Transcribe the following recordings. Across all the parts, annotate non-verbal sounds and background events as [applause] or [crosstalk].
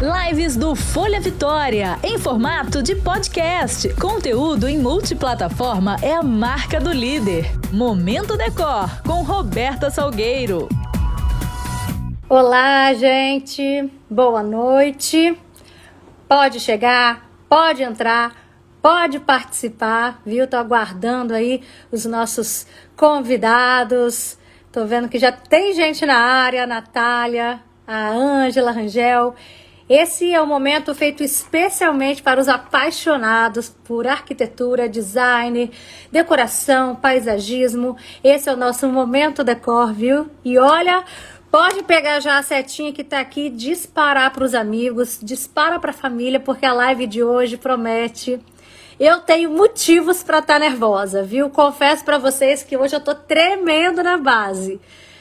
Lives do Folha Vitória, em formato de podcast. Conteúdo em multiplataforma é a marca do líder. Momento Decor, com Roberta Salgueiro. Olá, gente. Boa noite. Pode chegar, pode entrar, pode participar, viu? Tô aguardando aí os nossos convidados. Tô vendo que já tem gente na área, a Natália, a Ângela Rangel. Esse é um momento feito especialmente para os apaixonados por arquitetura, design, decoração, paisagismo. Esse é o nosso momento decor, viu? E olha, pode pegar já a setinha que tá aqui, disparar para os amigos, dispara para a família, porque a live de hoje promete. Eu tenho motivos para estar tá nervosa, viu? Confesso para vocês que hoje eu tô tremendo na base.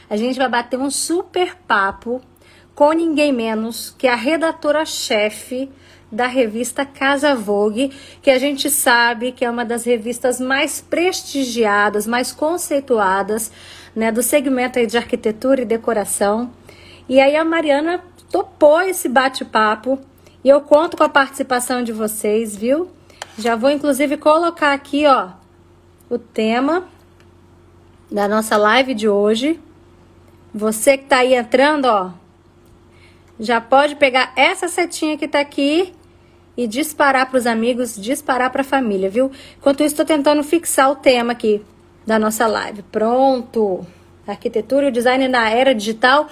A gente vai bater um super papo com ninguém menos que a redatora-chefe da revista Casa Vogue, que a gente sabe que é uma das revistas mais prestigiadas, mais conceituadas, né, do segmento aí de arquitetura e decoração. E aí a Mariana topou esse bate-papo e eu conto com a participação de vocês, viu? Já vou inclusive colocar aqui, ó, o tema da nossa live de hoje. Você que tá aí entrando, ó, já pode pegar essa setinha que está aqui e disparar para os amigos, disparar para a família, viu? Enquanto isso, estou tentando fixar o tema aqui da nossa live. Pronto! Arquitetura e design na era digital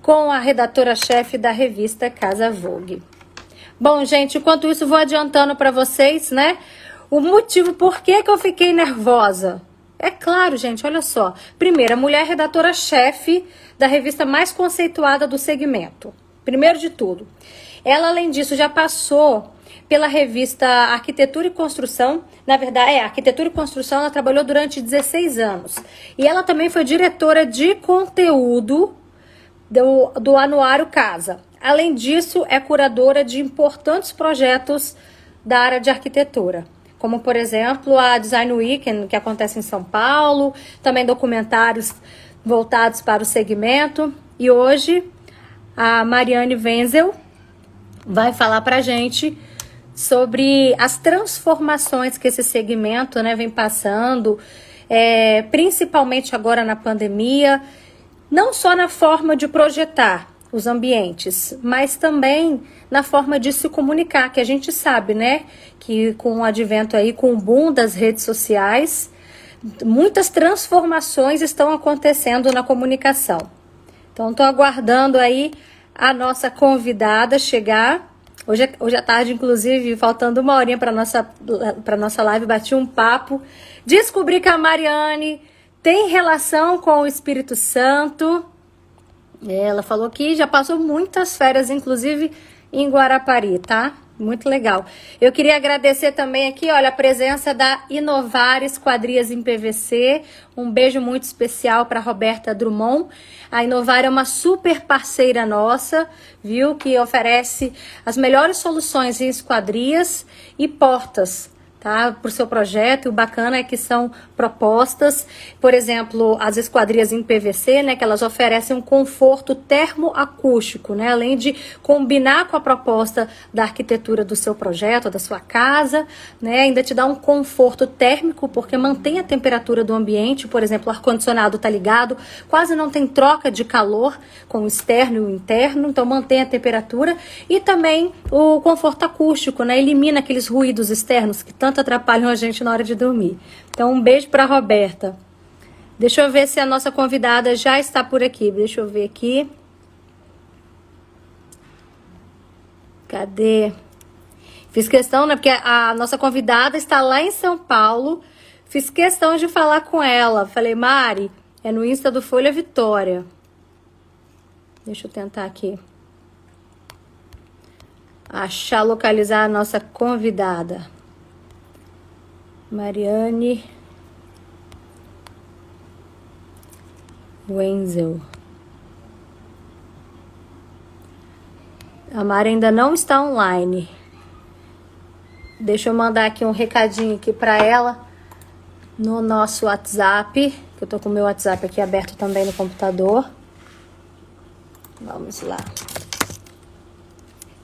com a redatora-chefe da revista Casa Vogue. Bom, gente, enquanto isso, vou adiantando para vocês, né? O motivo por que, que eu fiquei nervosa. É claro, gente, olha só. Primeiro, a mulher redatora-chefe da revista mais conceituada do segmento. Primeiro de tudo, ela além disso já passou pela revista Arquitetura e Construção. Na verdade, é, Arquitetura e Construção ela trabalhou durante 16 anos. E ela também foi diretora de conteúdo do, do Anuário Casa. Além disso, é curadora de importantes projetos da área de arquitetura, como por exemplo a Design Weekend, que acontece em São Paulo, também documentários voltados para o segmento. E hoje a Mariane Wenzel vai falar para gente sobre as transformações que esse segmento né, vem passando, é, principalmente agora na pandemia, não só na forma de projetar os ambientes, mas também na forma de se comunicar, que a gente sabe, né, que com o advento aí, com o boom das redes sociais, muitas transformações estão acontecendo na comunicação. Então, estou aguardando aí a nossa convidada chegar. Hoje, é, hoje à tarde, inclusive, faltando uma horinha para nossa para nossa live, bati um papo. Descobri que a Mariane tem relação com o Espírito Santo. Ela falou que já passou muitas férias, inclusive em Guarapari, tá? Muito legal. Eu queria agradecer também aqui, olha, a presença da Inovar Esquadrias em PVC. Um beijo muito especial para Roberta Drummond. A Inovar é uma super parceira nossa, viu? Que oferece as melhores soluções em esquadrias e portas tá? Para o seu projeto. E o bacana é que são propostas, por exemplo, as esquadrias em PVC, né? Que elas oferecem um conforto termoacústico, né? Além de combinar com a proposta da arquitetura do seu projeto, da sua casa, né? Ainda te dá um conforto térmico, porque mantém a temperatura do ambiente, por exemplo, o ar-condicionado está ligado, quase não tem troca de calor com o externo e o interno, então mantém a temperatura e também o conforto acústico, né? Elimina aqueles ruídos externos que tanto tanto atrapalham a gente na hora de dormir. Então, um beijo para Roberta. Deixa eu ver se a nossa convidada já está por aqui. Deixa eu ver aqui. Cadê? Fiz questão, né? Porque a nossa convidada está lá em São Paulo. Fiz questão de falar com ela. Falei, Mari, é no Insta do Folha Vitória. Deixa eu tentar aqui. Achar, localizar a nossa convidada. Mariane Wenzel. A Mari ainda não está online. Deixa eu mandar aqui um recadinho aqui para ela no nosso WhatsApp, que eu tô com o meu WhatsApp aqui aberto também no computador. Vamos lá.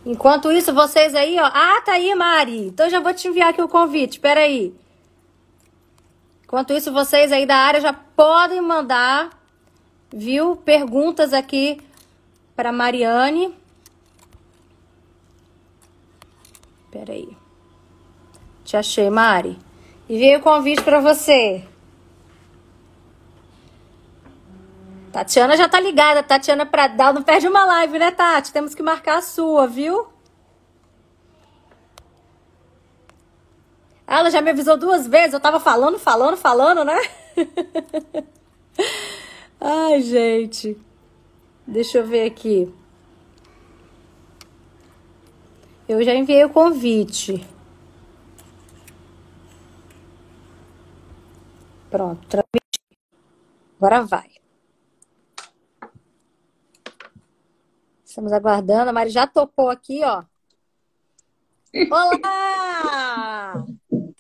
Enquanto isso, vocês aí, ó. Ah, tá aí, Mari. Então já vou te enviar aqui o convite. Espera aí. Enquanto isso, vocês aí da área já podem mandar, viu? Perguntas aqui para Mariane. Espera aí. Te achei, Mari. E veio o convite para você. Tatiana já tá ligada. Tatiana Pradal não perde uma live, né, Tati? Temos que marcar a sua, viu? Ela já me avisou duas vezes. Eu tava falando, falando, falando, né? [laughs] Ai, gente. Deixa eu ver aqui. Eu já enviei o convite. Pronto, transmiti. Agora vai. Estamos aguardando. A Mari já topou aqui, ó. [laughs] Olá!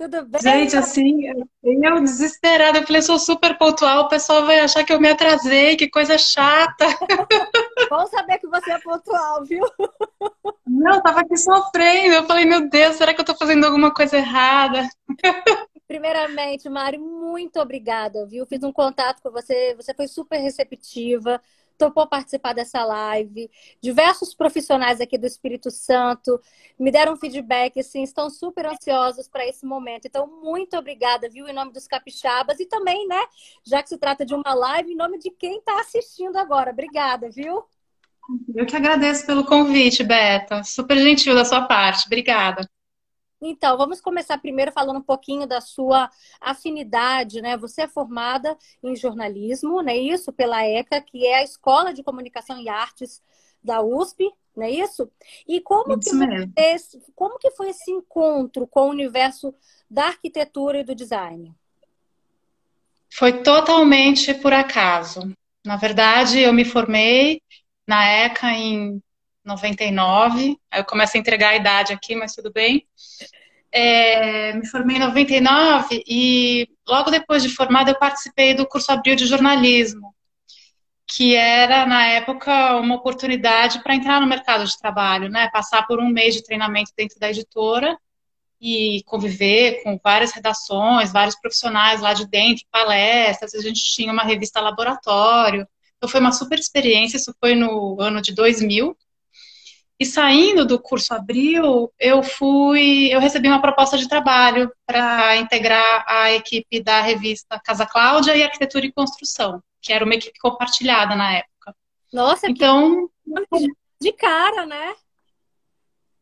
Tudo bem? Gente, assim, eu desesperada. Eu falei, sou super pontual, o pessoal vai achar que eu me atrasei, que coisa chata. [laughs] Bom saber que você é pontual, viu? Não, tava aqui sofrendo. Eu falei, meu Deus, será que eu tô fazendo alguma coisa errada? [laughs] Primeiramente, Mari, muito obrigada, viu? Fiz um contato com você, você foi super receptiva topou participar dessa live. Diversos profissionais aqui do Espírito Santo me deram feedback, assim, estão super ansiosos para esse momento. Então, muito obrigada, viu, em nome dos capixabas e também, né, já que se trata de uma live, em nome de quem está assistindo agora. Obrigada, viu? Eu que agradeço pelo convite, Beta. Super gentil da sua parte. Obrigada. Então, vamos começar primeiro falando um pouquinho da sua afinidade, né? Você é formada em jornalismo, né? Isso pela ECA, que é a Escola de Comunicação e Artes da USP, não é isso? E como isso que esse, como que foi esse encontro com o universo da arquitetura e do design? Foi totalmente por acaso. Na verdade, eu me formei na ECA em 99. Aí eu começo a entregar a idade aqui, mas tudo bem. É, me formei em 99 e logo depois de formada eu participei do curso Abril de Jornalismo, que era, na época, uma oportunidade para entrar no mercado de trabalho, né? Passar por um mês de treinamento dentro da editora e conviver com várias redações, vários profissionais lá de dentro, palestras, a gente tinha uma revista laboratório. Então foi uma super experiência, isso foi no ano de 2000. E saindo do curso Abril, eu fui, eu recebi uma proposta de trabalho para integrar a equipe da revista Casa Cláudia e Arquitetura e Construção, que era uma equipe compartilhada na época. Nossa, então de cara, né?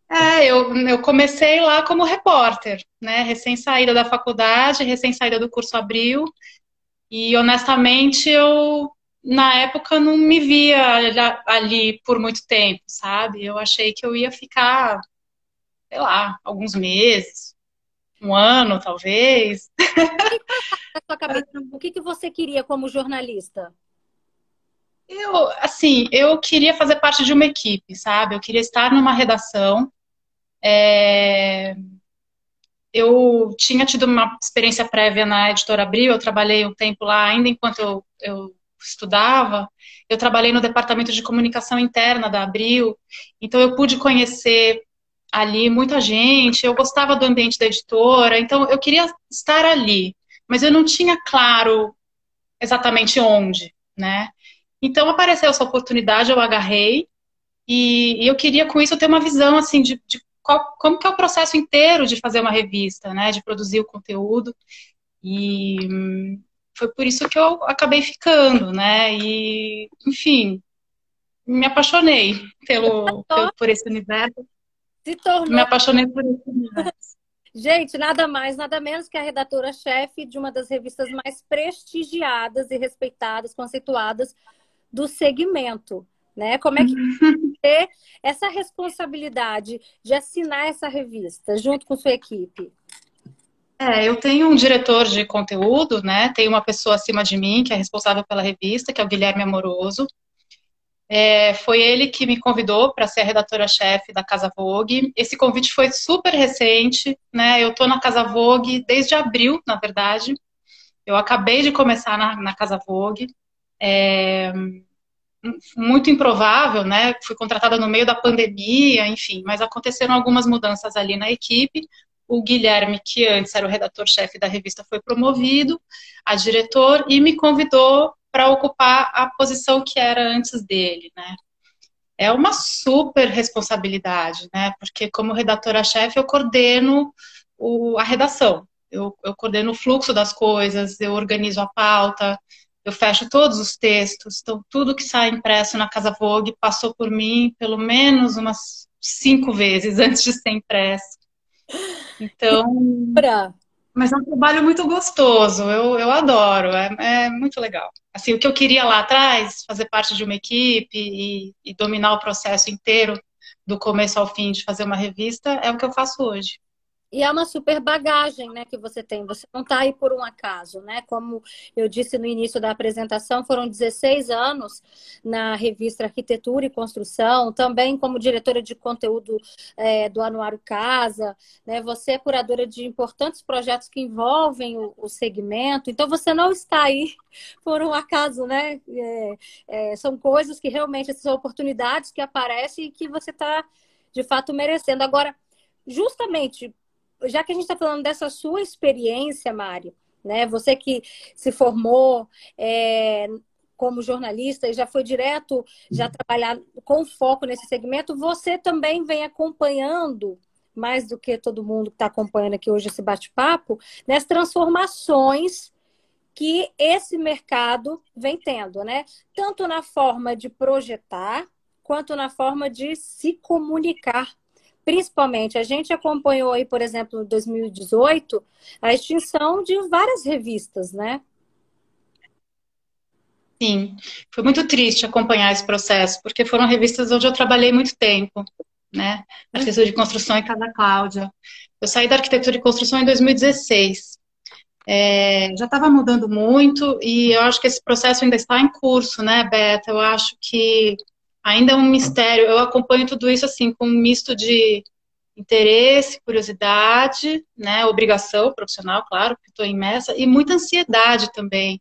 É, eu, eu comecei lá como repórter, né? Recém-saída da faculdade, recém-saída do curso Abril. E honestamente eu na época não me via ali por muito tempo, sabe? Eu achei que eu ia ficar, sei lá, alguns meses, um ano, talvez. [laughs] O que, que você queria como jornalista? Eu, assim, eu queria fazer parte de uma equipe, sabe? Eu queria estar numa redação. É... Eu tinha tido uma experiência prévia na Editora Abril, eu trabalhei um tempo lá, ainda enquanto eu, eu estudava, eu trabalhei no departamento de comunicação interna da Abril, então eu pude conhecer ali muita gente, eu gostava do ambiente da editora, então eu queria estar ali, mas eu não tinha claro exatamente onde, né? Então apareceu essa oportunidade, eu agarrei, e, eu queria com isso ter uma visão assim de, de qual, como que é o processo inteiro de fazer uma revista, né? De produzir o conteúdo. E, foi por isso que eu acabei ficando, né? E, enfim, me apaixonei pelo, [laughs] pelo por esse universo. Se tornou. Me apaixonei por esse universo. [laughs] Gente, nada mais, nada menos que a redatora-chefe de uma das revistas mais prestigiadas e respeitadas, conceituadas do segmento. Né? Como é que [laughs] ter essa responsabilidade de assinar essa revista junto com sua equipe? É, eu tenho um diretor de conteúdo, né? Tem uma pessoa acima de mim que é responsável pela revista, que é o Guilherme Amoroso. É, foi ele que me convidou para ser a redatora-chefe da Casa Vogue. Esse convite foi super recente, né? Eu estou na Casa Vogue desde abril, na verdade. Eu acabei de começar na, na Casa Vogue. É, muito improvável, né? Fui contratada no meio da pandemia, enfim, mas aconteceram algumas mudanças ali na equipe. O Guilherme, que antes era o redator-chefe da revista, foi promovido a diretor e me convidou para ocupar a posição que era antes dele, né? É uma super responsabilidade, né? Porque como redatora-chefe eu coordeno o, a redação, eu, eu coordeno o fluxo das coisas, eu organizo a pauta, eu fecho todos os textos, então tudo que sai impresso na Casa Vogue passou por mim pelo menos umas cinco vezes [laughs] antes de ser impresso. Então, mas é um trabalho muito gostoso, eu, eu adoro, é, é muito legal. Assim, o que eu queria lá atrás, fazer parte de uma equipe e, e dominar o processo inteiro, do começo ao fim, de fazer uma revista, é o que eu faço hoje. E é uma super bagagem, né, que você tem. Você não está aí por um acaso, né? Como eu disse no início da apresentação, foram 16 anos na revista Arquitetura e Construção, também como diretora de conteúdo é, do Anuário Casa, né? Você é curadora de importantes projetos que envolvem o, o segmento. Então, você não está aí [laughs] por um acaso, né? É, é, são coisas que realmente, essas oportunidades que aparecem e que você está, de fato, merecendo. Agora, justamente já que a gente está falando dessa sua experiência, Mari, né? Você que se formou é, como jornalista e já foi direto já trabalhar com foco nesse segmento, você também vem acompanhando mais do que todo mundo que está acompanhando aqui hoje esse bate-papo, nas transformações que esse mercado vem tendo, né? Tanto na forma de projetar, quanto na forma de se comunicar principalmente, a gente acompanhou aí, por exemplo, em 2018, a extinção de várias revistas, né? Sim, foi muito triste acompanhar esse processo, porque foram revistas onde eu trabalhei muito tempo, né? Arquitetura de Construção e Casa Cláudia. Eu saí da Arquitetura de Construção em 2016. É, já estava mudando muito e eu acho que esse processo ainda está em curso, né, Beta? Eu acho que ainda é um mistério. Eu acompanho tudo isso assim com um misto de interesse, curiosidade, né, obrigação profissional, claro, porque estou imersa, e muita ansiedade também,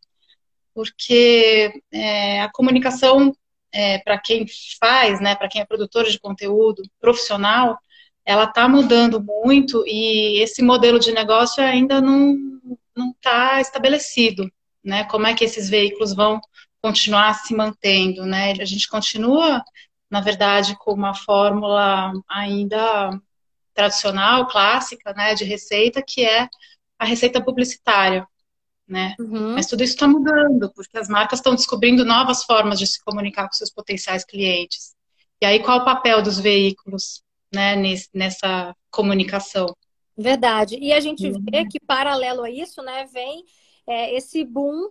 porque é, a comunicação é, para quem faz, né, para quem é produtor de conteúdo profissional, ela está mudando muito e esse modelo de negócio ainda não não está estabelecido, né? Como é que esses veículos vão continuar se mantendo, né? A gente continua, na verdade, com uma fórmula ainda tradicional, clássica, né, de receita, que é a receita publicitária, né? Uhum. Mas tudo isso está mudando, porque as marcas estão descobrindo novas formas de se comunicar com seus potenciais clientes. E aí, qual o papel dos veículos, né, nessa comunicação? Verdade. E a gente uhum. vê que, paralelo a isso, né, vem é, esse boom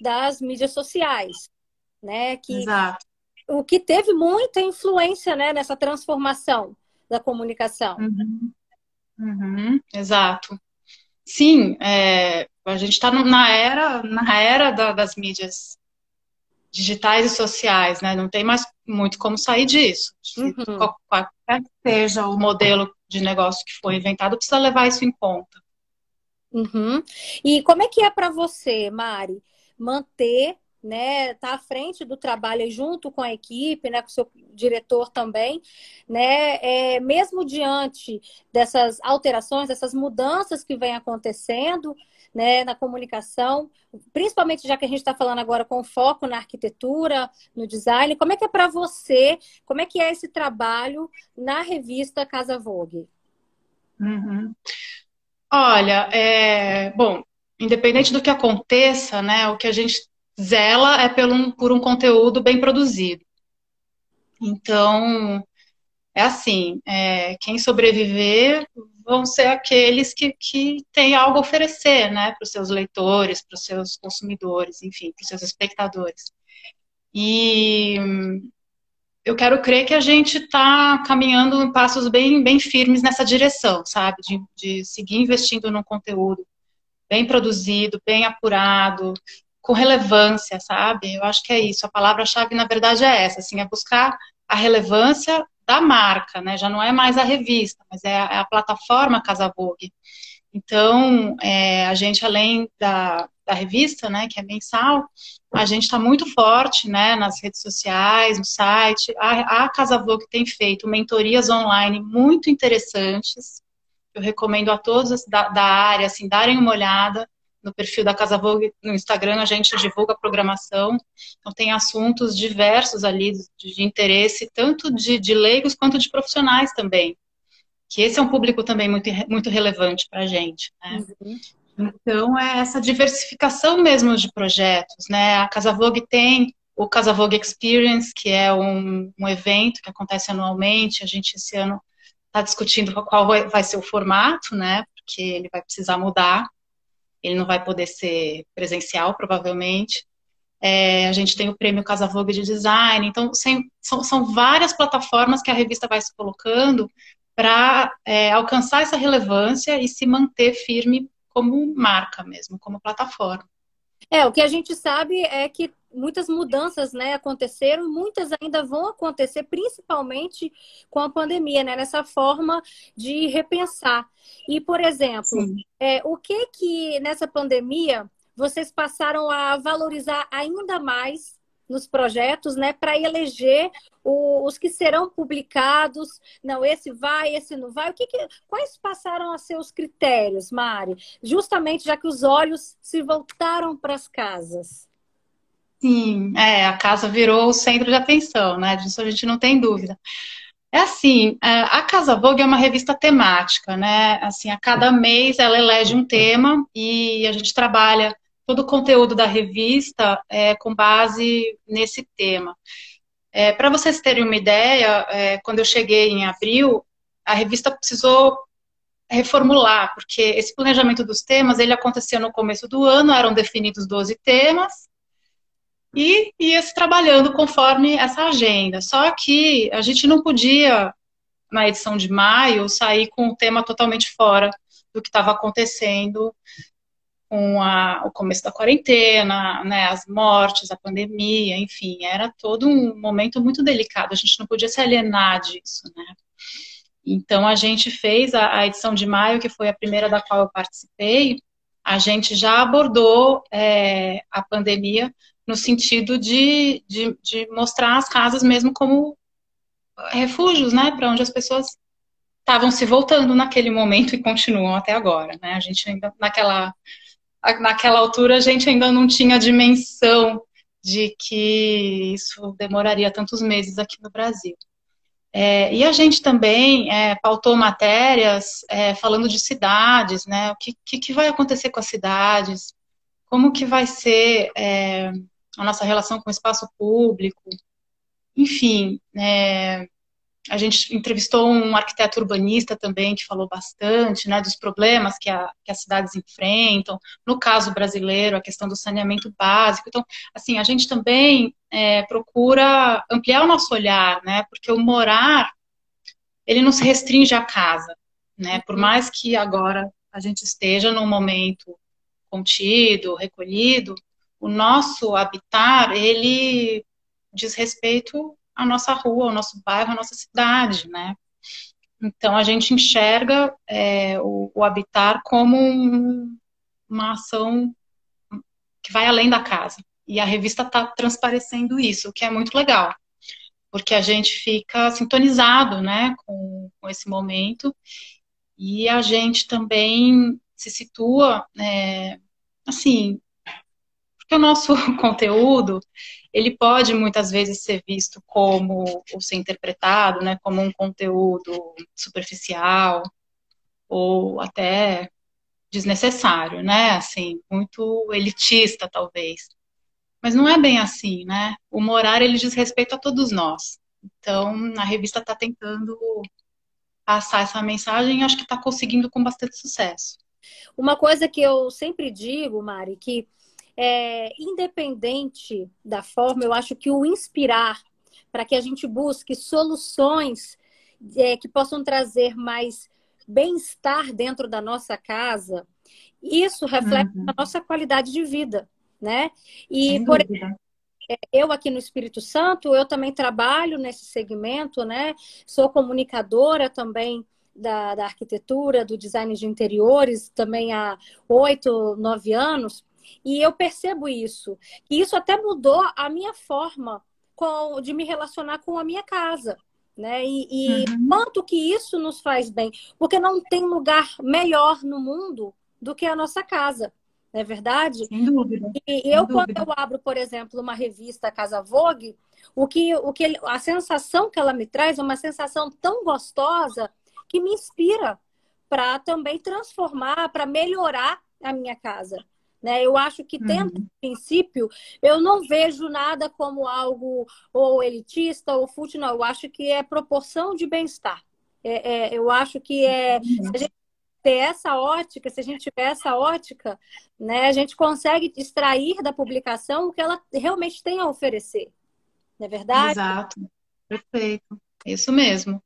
das mídias sociais, né? Que Exato. o que teve muita influência, né, nessa transformação da comunicação. Uhum. Uhum. Exato. Sim, é, a gente está na era, na era da, das mídias digitais e sociais, né? Não tem mais muito como sair disso. Uhum. Qualquer que seja o modelo de negócio que foi inventado, precisa levar isso em conta. Uhum. E como é que é para você, Mari? Manter, né, tá à frente do trabalho junto com a equipe, né, com o seu diretor também, né, é, mesmo diante dessas alterações, dessas mudanças que vem acontecendo, né, na comunicação, principalmente já que a gente está falando agora com foco na arquitetura, no design, como é que é para você, como é que é esse trabalho na revista Casa Vogue? Uhum. Olha, é, bom, independente do que aconteça, né, o que a gente zela é por um, por um conteúdo bem produzido. Então, é assim, é, quem sobreviver vão ser aqueles que, que têm algo a oferecer, né, para os seus leitores, para os seus consumidores, enfim, para os seus espectadores. E eu quero crer que a gente está caminhando em passos bem, bem firmes nessa direção, sabe, de, de seguir investindo no conteúdo bem produzido, bem apurado, com relevância, sabe? Eu acho que é isso. A palavra-chave, na verdade, é essa, assim, é buscar a relevância da marca, né? Já não é mais a revista, mas é a, é a plataforma Casa Vogue. Então, é, a gente, além da, da revista, né, que é mensal, a gente está muito forte, né, nas redes sociais, no site. A, a Casa Vogue tem feito mentorias online muito interessantes. Eu recomendo a todos da, da área, assim, darem uma olhada no perfil da Casa Vogue no Instagram, a gente divulga a programação. Então, tem assuntos diversos ali de, de interesse, tanto de, de leigos quanto de profissionais também que esse é um público também muito, muito relevante para a gente. Né? Uhum. Então, é essa diversificação mesmo de projetos. Né? A Casa Vogue tem o Casa Vogue Experience, que é um, um evento que acontece anualmente. A gente, esse ano, está discutindo qual vai ser o formato, né? porque ele vai precisar mudar. Ele não vai poder ser presencial, provavelmente. É, a gente tem o prêmio Casa Vogue de Design. Então, sem, são, são várias plataformas que a revista vai se colocando para é, alcançar essa relevância e se manter firme como marca mesmo, como plataforma. É, o que a gente sabe é que muitas mudanças né, aconteceram e muitas ainda vão acontecer, principalmente com a pandemia, né, nessa forma de repensar. E, por exemplo, é, o que que nessa pandemia vocês passaram a valorizar ainda mais nos projetos, né, para eleger o, os que serão publicados. Não, esse vai, esse não vai. O que, que quais passaram a ser os critérios, Mari? Justamente já que os olhos se voltaram para as casas. Sim, é, a casa virou o centro de atenção, né? Disso a gente não tem dúvida. É assim, é, a Casa Vogue é uma revista temática, né? Assim, a cada mês ela elege um tema e a gente trabalha todo o conteúdo da revista é com base nesse tema. É, Para vocês terem uma ideia, é, quando eu cheguei em abril, a revista precisou reformular, porque esse planejamento dos temas, ele acontecia no começo do ano, eram definidos 12 temas, e ia se trabalhando conforme essa agenda. Só que a gente não podia, na edição de maio, sair com o tema totalmente fora do que estava acontecendo com a, o começo da quarentena, né, as mortes, a pandemia, enfim, era todo um momento muito delicado, a gente não podia se alienar disso, né. Então, a gente fez a, a edição de maio, que foi a primeira da qual eu participei, a gente já abordou é, a pandemia no sentido de, de, de, mostrar as casas mesmo como refúgios, né, para onde as pessoas estavam se voltando naquele momento e continuam até agora, né? A gente ainda naquela naquela altura a gente ainda não tinha dimensão de que isso demoraria tantos meses aqui no Brasil. É, e a gente também é, pautou matérias é, falando de cidades, né? O que, que, que, vai acontecer com as cidades? Como que vai ser é, a nossa relação com o espaço público? Enfim, é, a gente entrevistou um arquiteto urbanista também que falou bastante né, dos problemas que, a, que, as cidades enfrentam. No caso brasileiro, a questão do saneamento básico. Então, assim, a gente também é, procura ampliar o nosso olhar, né? Porque o morar, ele não se restringe à casa, né? Por uhum. mais que agora a gente esteja num momento contido, recolhido, o nosso habitar, ele diz respeito a nossa rua, o nosso bairro, a nossa cidade, né? Então a gente enxerga é, o, o, habitar como um, uma ação que vai além da casa. E a revista está transparecendo isso, o que é muito legal, porque a gente fica sintonizado, né, com, com esse momento e a gente também se situa, é, assim, porque o nosso [laughs] conteúdo ele pode muitas vezes ser visto como, ou ser interpretado, né, como um conteúdo superficial, ou até desnecessário, né, assim, muito elitista, talvez. Mas não é bem assim, né? O morar, ele diz respeito a todos nós. Então, a revista está tentando passar essa mensagem e acho que está conseguindo com bastante sucesso. Uma coisa que eu sempre digo, Mari, que é, independente da forma, eu acho que o inspirar para que a gente busque soluções é, que possam trazer mais bem-estar dentro da nossa casa, isso reflete uhum. a nossa qualidade de vida, né? E por exemplo, é, eu aqui no Espírito Santo, eu também trabalho nesse segmento, né? Sou comunicadora também da, da arquitetura, do design de interiores, também há oito, nove anos. E eu percebo isso. E isso até mudou a minha forma com, de me relacionar com a minha casa. Né? E, e uhum. quanto que isso nos faz bem. Porque não tem lugar melhor no mundo do que a nossa casa. Não é verdade? Sem dúvida. E eu, Sem quando dúvida. eu abro, por exemplo, uma revista Casa Vogue, o que, o que a sensação que ela me traz é uma sensação tão gostosa que me inspira para também transformar, para melhorar a minha casa. Né? Eu acho que, tendo uhum. princípio, eu não vejo nada como algo ou elitista ou fútil, não. Eu acho que é proporção de bem-estar. É, é, eu acho que é. Uhum. Se a gente ter essa ótica, se a gente tiver essa ótica, né, a gente consegue extrair da publicação o que ela realmente tem a oferecer. Não é verdade? Exato. Perfeito. Isso mesmo.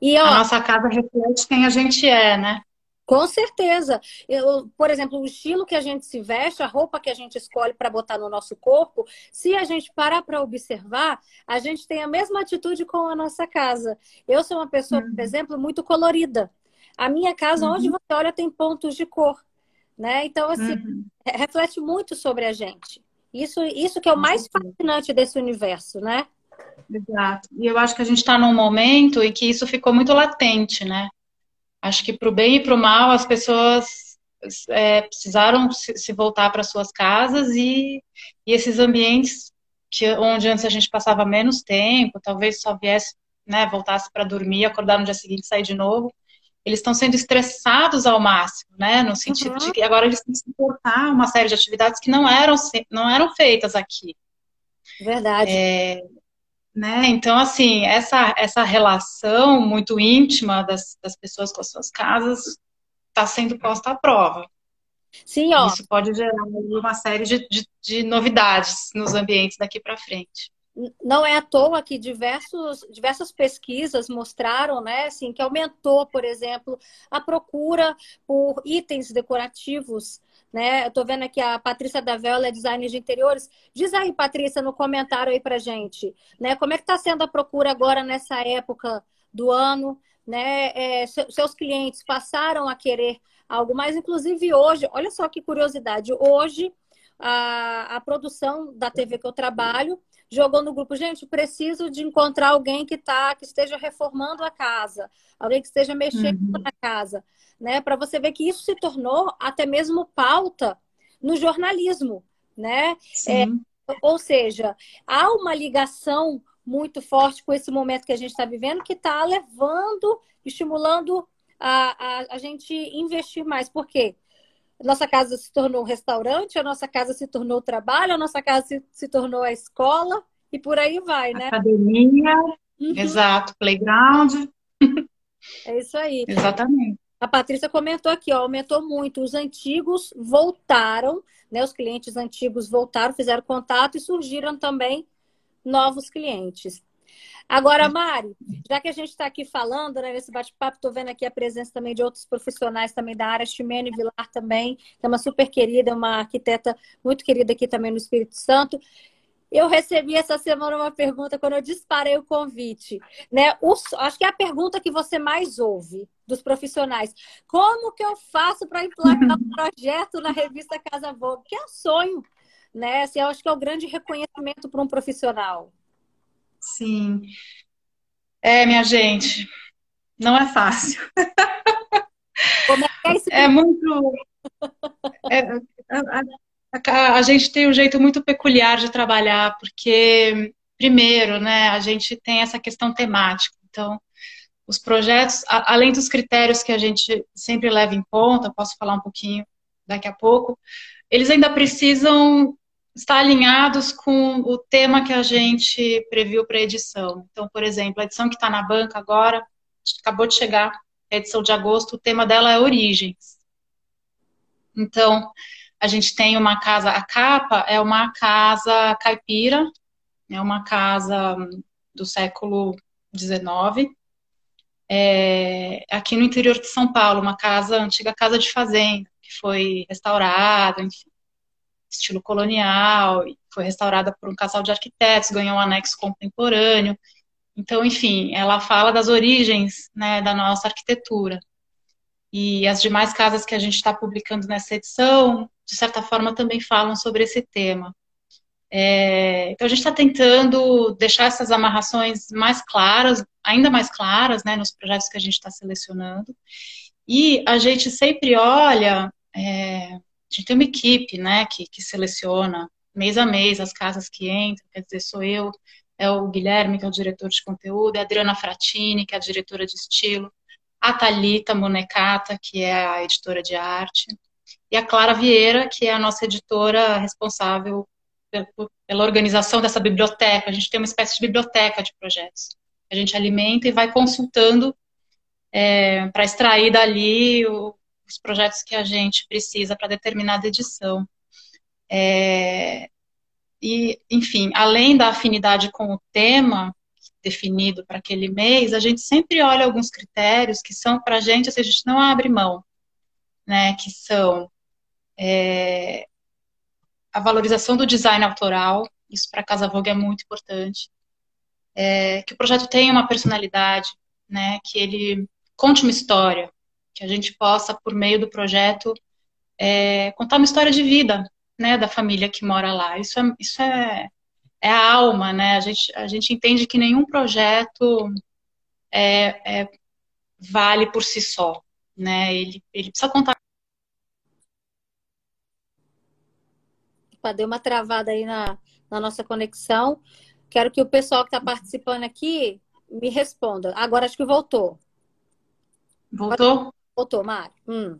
E, ó, a nossa casa reflete quem a gente é, né? Com certeza. Eu, por exemplo, o estilo que a gente se veste, a roupa que a gente escolhe para botar no nosso corpo, se a gente parar para observar, a gente tem a mesma atitude com a nossa casa. Eu sou uma pessoa, uhum. por exemplo, muito colorida. A minha casa, uhum. onde você olha, tem pontos de cor. Né? Então, assim, uhum. reflete muito sobre a gente. Isso, isso que é o mais fascinante desse universo, né? Exato. E eu acho que a gente está num momento em que isso ficou muito latente, né? Acho que para o bem e para o mal as pessoas é, precisaram se, se voltar para suas casas e, e esses ambientes que, onde antes a gente passava menos tempo, talvez só viesse, né, voltasse para dormir, acordar no dia seguinte e sair de novo, eles estão sendo estressados ao máximo, né? No sentido uhum. de que agora eles têm que suportar uma série de atividades que não eram, não eram feitas aqui. Verdade. É, né? Então, assim, essa, essa relação muito íntima das, das pessoas com as suas casas está sendo posta à prova. Sim, ó. Isso pode gerar uma série de, de, de novidades nos ambientes daqui para frente. Não é à toa que diversos, diversas pesquisas mostraram né, assim, que aumentou, por exemplo, a procura por itens decorativos né? Eu tô vendo aqui a Patrícia da Vela, é designer de interiores. Diz aí, Patrícia, no comentário aí pra gente, né? Como é que tá sendo a procura agora nessa época do ano, né? É, seus clientes passaram a querer algo mais, inclusive hoje, olha só que curiosidade, hoje a, a produção da TV que eu trabalho jogou no grupo, gente, preciso de encontrar alguém que tá, que esteja reformando a casa, alguém que esteja mexendo uhum. na casa, né? Para você ver que isso se tornou até mesmo pauta no jornalismo, né? É, ou seja, há uma ligação muito forte com esse momento que a gente está vivendo que está levando, estimulando a, a, a gente investir mais. Por quê? nossa casa se tornou um restaurante, a nossa casa se tornou trabalho, a nossa casa se, se tornou a escola e por aí vai, né? Academia, uhum. exato, playground. É isso aí. Exatamente. A Patrícia comentou aqui, ó, aumentou muito. Os antigos voltaram, né? Os clientes antigos voltaram, fizeram contato e surgiram também novos clientes. Agora, Mari, já que a gente está aqui falando, né, nesse bate-papo, estou vendo aqui a presença também de outros profissionais também da área, Ximene Vilar também, que é uma super querida, uma arquiteta muito querida aqui também no Espírito Santo. Eu recebi essa semana uma pergunta quando eu disparei o convite, né? O, acho que é a pergunta que você mais ouve dos profissionais. Como que eu faço para emplacar um [laughs] projeto na revista Casa Vogue? Que é um sonho, né? Assim, eu acho que é o um grande reconhecimento para um profissional. Sim. É, minha gente, não é fácil. Como é, que é, esse é muito. [laughs] É, a, gente tem um jeito muito peculiar de trabalhar, porque, primeiro, né, a gente tem essa questão temática. Então, os projetos, a, além dos critérios que a gente sempre leva em conta, posso falar um pouquinho daqui a pouco, eles ainda precisam estar alinhados com o tema que a gente previu para a edição. Então, por exemplo, a edição que está na banca agora, acabou de chegar, a edição de agosto, o tema dela é origens. Então, a gente tem uma casa, a capa é uma casa caipira, é uma casa do século XIX, é, aqui no interior de São Paulo, uma casa, antiga casa de fazenda, que foi restaurada, enfim estilo colonial, foi restaurada por um casal de arquitetos, ganhou um anexo contemporâneo. Então, enfim, ela fala das origens né, da nossa arquitetura. E as demais casas que a gente está publicando nessa edição de certa forma, também falam sobre esse tema. É, então, a gente está tentando deixar essas amarrações mais claras, ainda mais claras, né, nos projetos que a gente está selecionando. E a gente sempre olha, é, a gente tem uma equipe, né, que, que seleciona mês a mês as casas que entram, quer dizer, sou eu, é o Guilherme, que é o diretor de conteúdo, é a Adriana Fratini, que é a diretora de estilo, a Thalita Monecata, que é a editora de arte, e a Clara Vieira, que é a nossa editora responsável pela organização dessa biblioteca. A gente tem uma espécie de biblioteca de projetos. A gente alimenta e vai consultando é, para extrair dali o, os projetos que a gente precisa para determinada edição. É, e, enfim, além da afinidade com o tema definido para aquele mês, a gente sempre olha alguns critérios que são para a gente, assim, a gente não abre mão, né? Que são é, a valorização do design autoral, isso para a Casa Vogue é muito importante. É, que o projeto tenha uma personalidade, né? Que ele conte uma história, que a gente possa, por meio do projeto, é, contar uma história de vida, né, da família que mora lá. Isso é, isso é, é a alma, né? A gente, a gente entende que nenhum projeto é, é vale por si só, né? Ele, ele precisa contar. Deu uma travada aí na, na nossa conexão. Quero que o pessoal que está participando aqui me responda. Agora acho que voltou. Voltou? Voltou, Mari. Hum.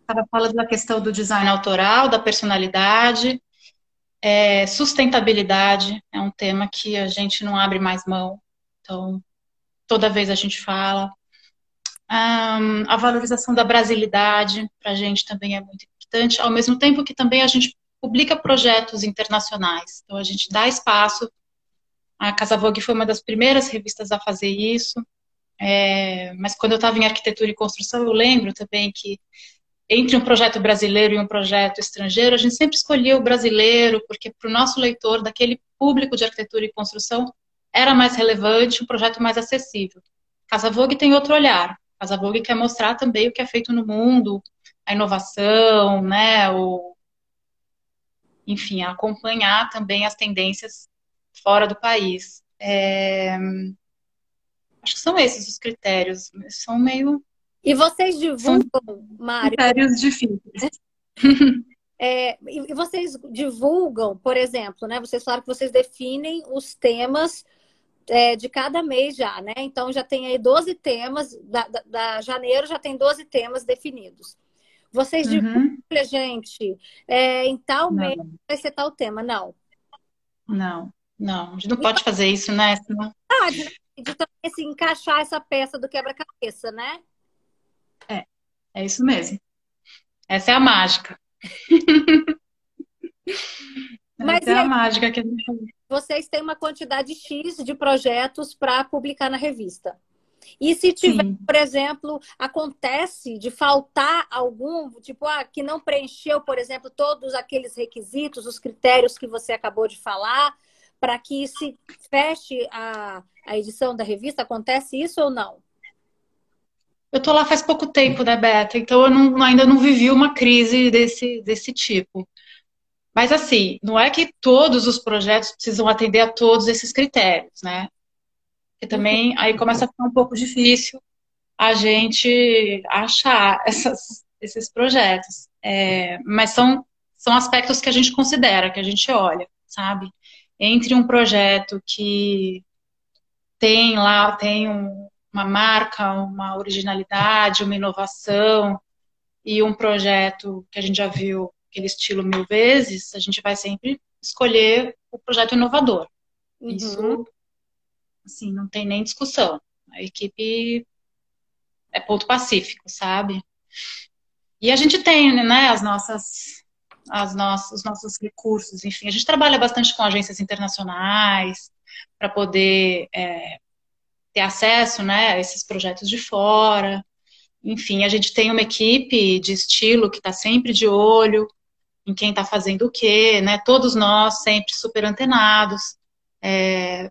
Estava falando da questão do design autoral, da personalidade, é, sustentabilidade é um tema que a gente não abre mais mão. Então, toda vez a gente fala. Um, a valorização da brasilidade para a gente também é muito importante, ao mesmo tempo que também a gente publica projetos internacionais. Então, a gente dá espaço. A Casa Vogue foi uma das primeiras revistas a fazer isso. É, mas quando eu estava em arquitetura e construção, eu lembro também que entre um projeto brasileiro e um projeto estrangeiro, a gente sempre escolhia o brasileiro, porque para o nosso leitor, daquele público de arquitetura e construção, era mais relevante, um projeto mais acessível. Casa Vogue tem outro olhar. Casa Vogue quer mostrar também o que é feito no mundo, a inovação, né, o, enfim, acompanhar também as tendências fora do país. É, Acho que são esses os critérios. São meio. E vocês divulgam, Mário? Critérios difíceis. [laughs] É, e vocês divulgam, por exemplo, né? Vocês falaram que vocês definem os temas é, de cada mês já, né? Então já tem aí 12 temas, da, da, da janeiro já tem 12 temas definidos. Vocês uhum. divulgam gente, é, em tal não. mês vai ser tal tema, não? Não, não. A gente não pode fazer isso, né? Senão... Ah, de também assim, encaixar essa peça do quebra-cabeça, né? É, é isso mesmo. Essa é a mágica. [laughs] Mas Essa é a mágica que a gente Vocês têm uma quantidade X de projetos para publicar na revista. E se tiver, Sim. por exemplo, acontece de faltar algum, tipo, ah, que não preencheu, por exemplo, todos aqueles requisitos, os critérios que você acabou de falar, para que se feche a, a edição da revista? Acontece isso ou não? Eu tô lá faz pouco tempo, né, Beta? Então eu não, ainda não vivi uma crise desse, desse tipo. Mas assim, não é que todos os projetos precisam atender a todos esses critérios, né? Porque também aí começa a ficar um pouco difícil a gente achar essas, esses projetos. É, mas são, são aspectos que a gente considera, que a gente olha, sabe? Entre um projeto que tem lá, tem um, uma marca, uma originalidade, uma inovação e um projeto que a gente já viu aquele estilo mil vezes, a gente vai sempre escolher o projeto inovador. Uhum. Isso, assim, não tem nem discussão. A equipe é ponto pacífico, sabe? E a gente tem, né, as nossas, as nossas, os nossos recursos, enfim, a gente trabalha bastante com agências internacionais, para poder é, ter acesso né, a esses projetos de fora. Enfim, a gente tem uma equipe de estilo que está sempre de olho em quem está fazendo o quê, né? Todos nós sempre super antenados. É,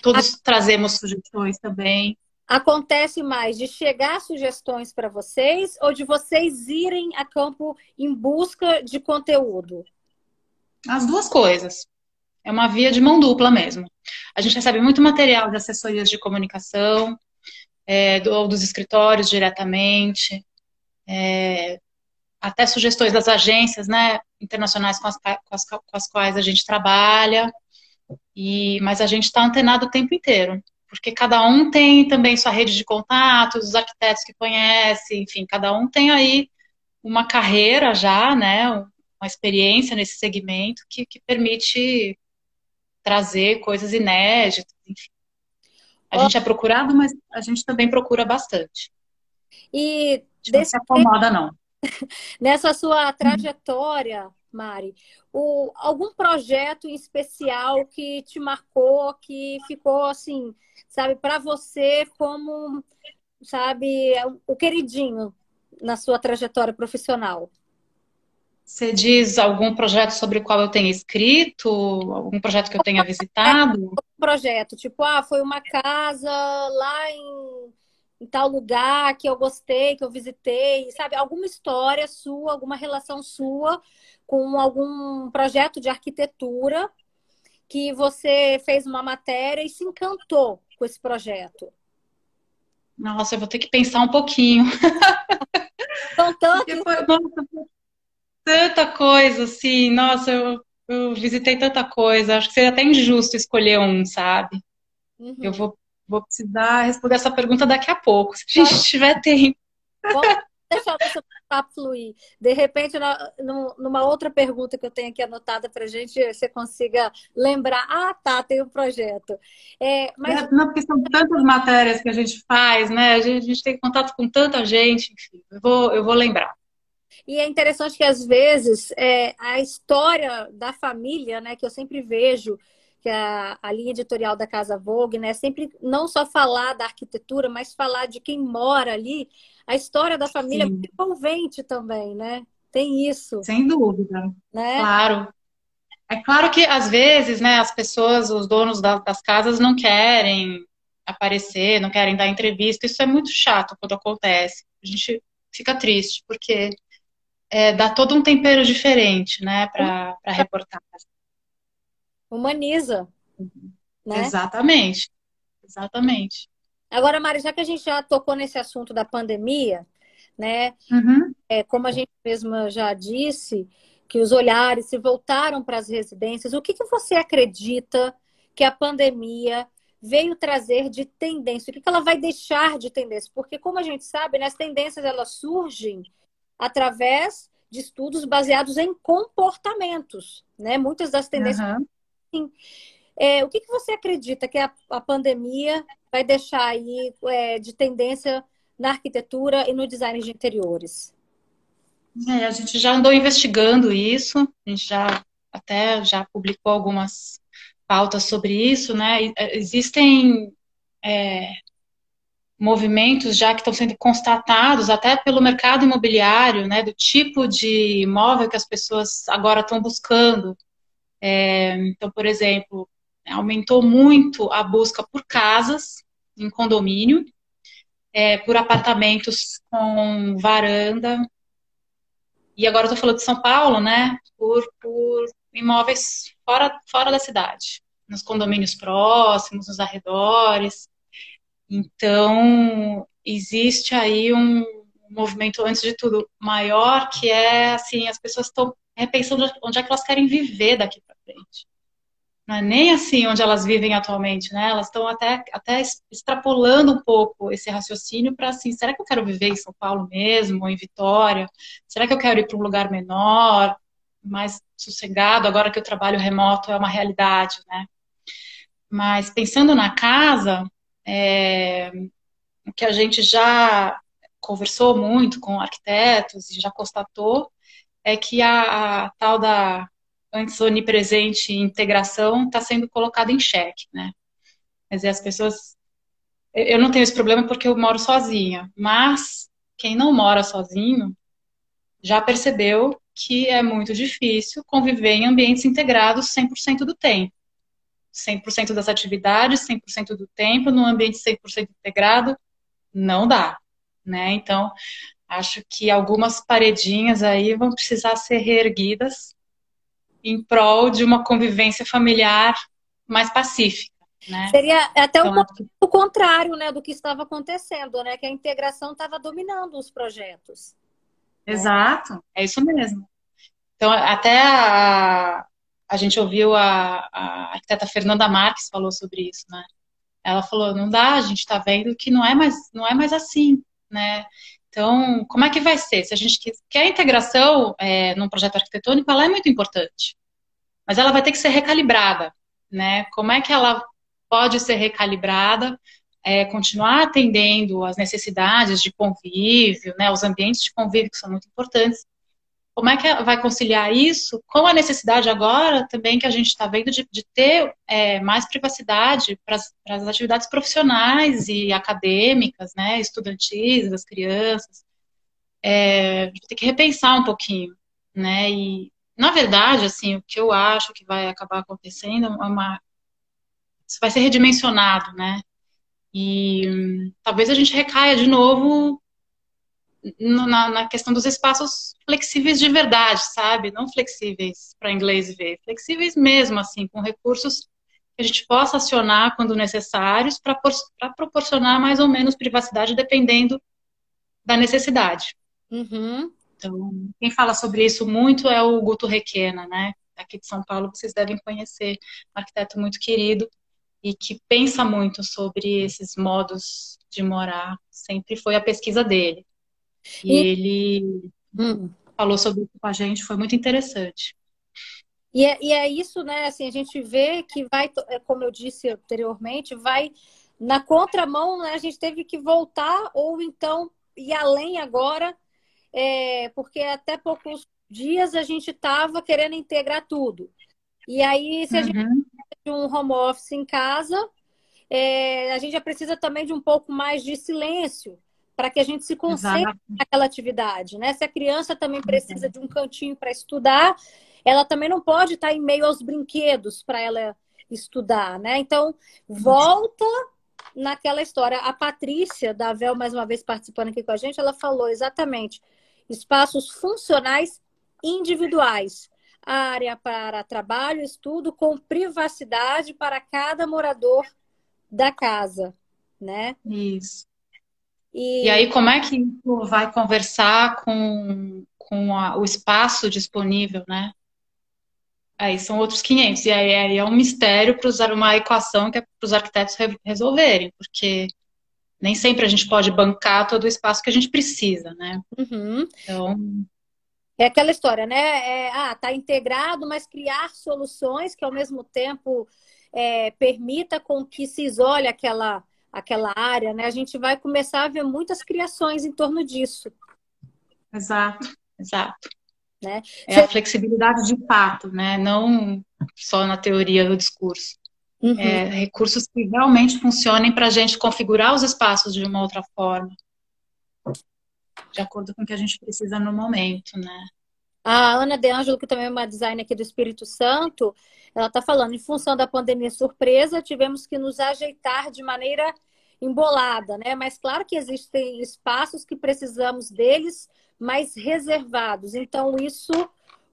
todos a... trazemos sugestões também. acontece mais de chegar sugestões para vocês ou de vocês irem a campo em busca de conteúdo? As duas coisas. É uma via de mão dupla mesmo. A gente recebe muito material de assessorias de comunicação, é, do, ou dos escritórios diretamente, é, até sugestões das agências né, internacionais com as, com, as, com as quais a gente trabalha, e, mas a gente está antenado o tempo inteiro porque cada um tem também sua rede de contatos, os arquitetos que conhece, enfim, cada um tem aí uma carreira já, né, uma experiência nesse segmento que, que permite trazer coisas inéditas, enfim. A oh. gente é procurado, mas a gente também procura bastante. E desse... não se acomoda, não. [laughs] Nessa sua trajetória, Mari, o, algum projeto em especial que te marcou, que ficou assim, sabe, para você como, sabe, o queridinho na sua trajetória profissional? Você diz algum projeto sobre o qual eu tenha escrito? Algum projeto que eu tenha [laughs] visitado? Um projeto, tipo, ah, foi uma casa lá em, em, tal lugar que eu gostei, que eu visitei, sabe? Alguma história sua, alguma relação sua com algum projeto de arquitetura que você fez uma matéria e se encantou com esse projeto? Nossa, eu vou ter que pensar um pouquinho. [laughs] São tantos. nossa, tanta coisa, assim. Nossa, eu, eu visitei tanta coisa. Acho que seria até injusto escolher um, sabe? Uhum. Eu vou, vou precisar responder essa pergunta daqui a pouco, se a gente tiver tempo. Vamos deixar o papo fluir. De repente, numa outra pergunta que eu tenho aqui anotada para a gente, você consiga lembrar. Ah, tá, tem um projeto. É, mas... É, não, porque são tantas matérias que a gente faz, né? A gente, a gente tem contato com tanta gente, enfim, eu vou, eu vou lembrar. E é interessante que, às vezes, é, a história da família, né, que eu sempre vejo, que a, a linha editorial da Casa Vogue, né, sempre não só falar da arquitetura, mas falar de quem mora ali, a história da família Sim. é envolvente também, né? Tem isso. Sem dúvida. Né? Claro. É claro que às vezes, né, as pessoas, os donos das casas não querem aparecer, não querem dar entrevista. Isso é muito chato quando acontece. A gente fica triste, porque é, dá todo um tempero diferente, né, para a reportagem. Humaniza. Uhum. Né? Exatamente. Exatamente. Agora, Mari, já que a gente já tocou nesse assunto da pandemia, né? Uhum. É, como a gente mesma já disse, que os olhares se voltaram para as residências, o que, que você acredita que a pandemia veio trazer de tendência? O que, que ela vai deixar de tendência? Porque, como a gente sabe, né, as tendências elas surgem através de estudos baseados em comportamentos, né? Muitas das tendências. Uhum. É, o que, que você acredita que a, a pandemia vai deixar aí é, de tendência na arquitetura e no design de interiores? É, a gente já andou investigando isso, a gente já até já publicou algumas pautas sobre isso, né? É, existem é, movimentos já que estão sendo constatados até pelo mercado imobiliário, né? Do tipo de imóvel que as pessoas agora estão buscando. É, então, por exemplo, aumentou muito a busca por casas em condomínio, é, por apartamentos com varanda. E agora estou falando de São Paulo, né? Por, por imóveis fora, fora da cidade, nos condomínios próximos, nos arredores. Então, existe aí um movimento, antes de tudo, maior, que é assim, as pessoas estão repensando onde é que elas querem viver daqui para frente não é nem assim onde elas vivem atualmente, né? Elas estão até, até extrapolando um pouco esse raciocínio para assim, será que eu quero viver em São Paulo mesmo, ou em Vitória? Será que eu quero ir para um lugar menor, mais sossegado, agora que o trabalho remoto é uma realidade, né? Mas pensando na casa, é, o que a gente já conversou muito com arquitetos e já constatou é que a, a tal da antes onipresente integração está sendo colocada em xeque, né? Quer dizer, as pessoas. Eu não tenho esse problema porque eu moro sozinha, mas quem não mora sozinho já percebeu que é muito difícil conviver em ambientes integrados 100% do tempo. 100% das atividades, 100% do tempo, num ambiente 100% integrado, não dá, né? Então, acho que algumas paredinhas aí vão precisar ser reerguidas em prol de uma convivência familiar mais pacífica. Né? Seria até então, um pouco o contrário né, do que estava acontecendo, né? Que a integração estava dominando os projetos. Exato, é isso mesmo. Então, até a, a gente ouviu a, a arquiteta Fernanda Marques falou sobre isso, né? Ela falou, não dá, a gente está vendo que não é mais, não é mais assim, né? Então, como é que vai ser? Se a gente quer a integração é, num projeto arquitetônico, ela é muito importante, mas ela vai ter que ser recalibrada, né? Como é que ela pode ser recalibrada, é, continuar atendendo às necessidades de convívio, né? Os ambientes de convívio que são muito importantes, como é que vai conciliar isso com a necessidade agora também que a gente está vendo de, de ter é, mais privacidade para as atividades profissionais e acadêmicas, né, estudantis, das crianças. É, tem que repensar um pouquinho, né, e na verdade, assim, o que eu acho que vai acabar acontecendo é uma isso vai ser redimensionado, né, e hum, talvez a gente recaia de novo na, na, questão dos espaços flexíveis de verdade, sabe? Não flexíveis para inglês ver, flexíveis mesmo, assim, com recursos que a gente possa acionar quando necessários para proporcionar mais ou menos privacidade dependendo da necessidade. Uhum. Então, quem fala sobre isso muito é o Guto Requena, né? Aqui de São Paulo, vocês devem conhecer, um arquiteto muito querido e que pensa muito sobre esses modos de morar. Sempre foi a pesquisa dele. E, e ele hum. falou sobre isso com a gente, foi muito interessante. E é, e é isso, né? Assim, a gente vê que vai, é, como eu disse anteriormente, vai na contramão, né? A gente teve que voltar ou então ir além agora, é, porque até poucos dias a gente estava querendo integrar tudo. E aí, se a uhum. gente tem um home office em casa, é, a gente já precisa também de um pouco mais de silêncio para que a gente se concentre naquela atividade, né? Se a criança também precisa de um cantinho para estudar, ela também não pode estar em meio aos brinquedos para ela estudar, né? Então, volta naquela história. A Patrícia, da Vel, mais uma vez participando aqui com a gente, ela falou exatamente espaços funcionais individuais. Área para trabalho, estudo, com privacidade para cada morador da casa, né? Isso. E... e aí, como é que isso vai conversar com, com a, o espaço disponível, né? Aí são outros 500. E aí, aí é um mistério para usar uma equação que é para os arquitetos resolverem, porque nem sempre a gente pode bancar todo o espaço que a gente precisa, né? Uhum. Então. É aquela história, né? É, ah, tá integrado, mas criar soluções que ao mesmo tempo é, permita com que se isole aquela aquela área, né? A gente vai começar a ver muitas criações em torno disso. Exato, exato. Né? É Você... a flexibilidade de fato, né? Não só na teoria do discurso. Uhum. É, recursos que realmente funcionem para a gente configurar os espaços de uma outra forma, de acordo com o que a gente precisa no momento, né? A Ana De Angelo, que também é uma designer aqui do Espírito Santo, ela está falando, em função da pandemia surpresa, tivemos que nos ajeitar de maneira embolada, né? Mas claro que existem espaços que precisamos deles mais reservados. Então, isso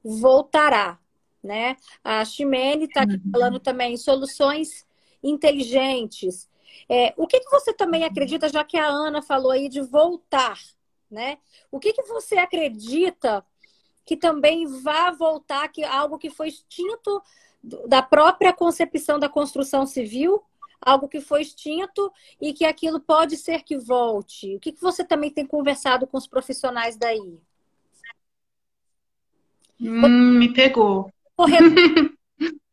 voltará, né? A Ximene está aqui uhum. falando também soluções inteligentes. É, o que, que você também acredita, já que a Ana falou aí de voltar, né? O que, que você acredita que também vá voltar, que algo que foi extinto da própria concepção da construção civil, algo que foi extinto e que aquilo pode ser que volte. O que, que você também tem conversado com os profissionais daí? Hum, me pegou. [laughs]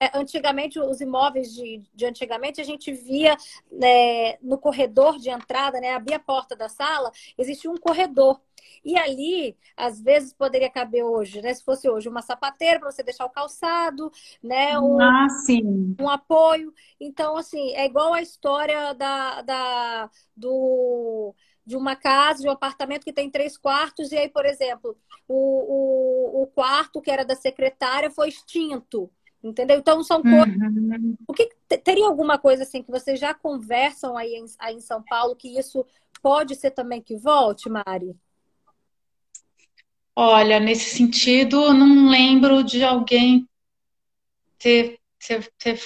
É, antigamente, os imóveis de, de, antigamente, a gente via né, no corredor de entrada, né, abria a porta da sala, existia um corredor. E ali, às vezes, poderia caber hoje, né? Se fosse hoje, uma sapateira para você deixar o calçado, né? Um, ah, sim. um apoio. Então, assim, é igual a história da, da, do, de uma casa, de um apartamento que tem três quartos, e aí, por exemplo, o, o, o quarto que era da secretária foi extinto. Entendeu? Então são coisas. Uhum. O que teria alguma coisa assim que vocês já conversam aí em, aí em São Paulo que isso pode ser também que volte, Mari? Olha, nesse sentido, não lembro de alguém ter, ter, ter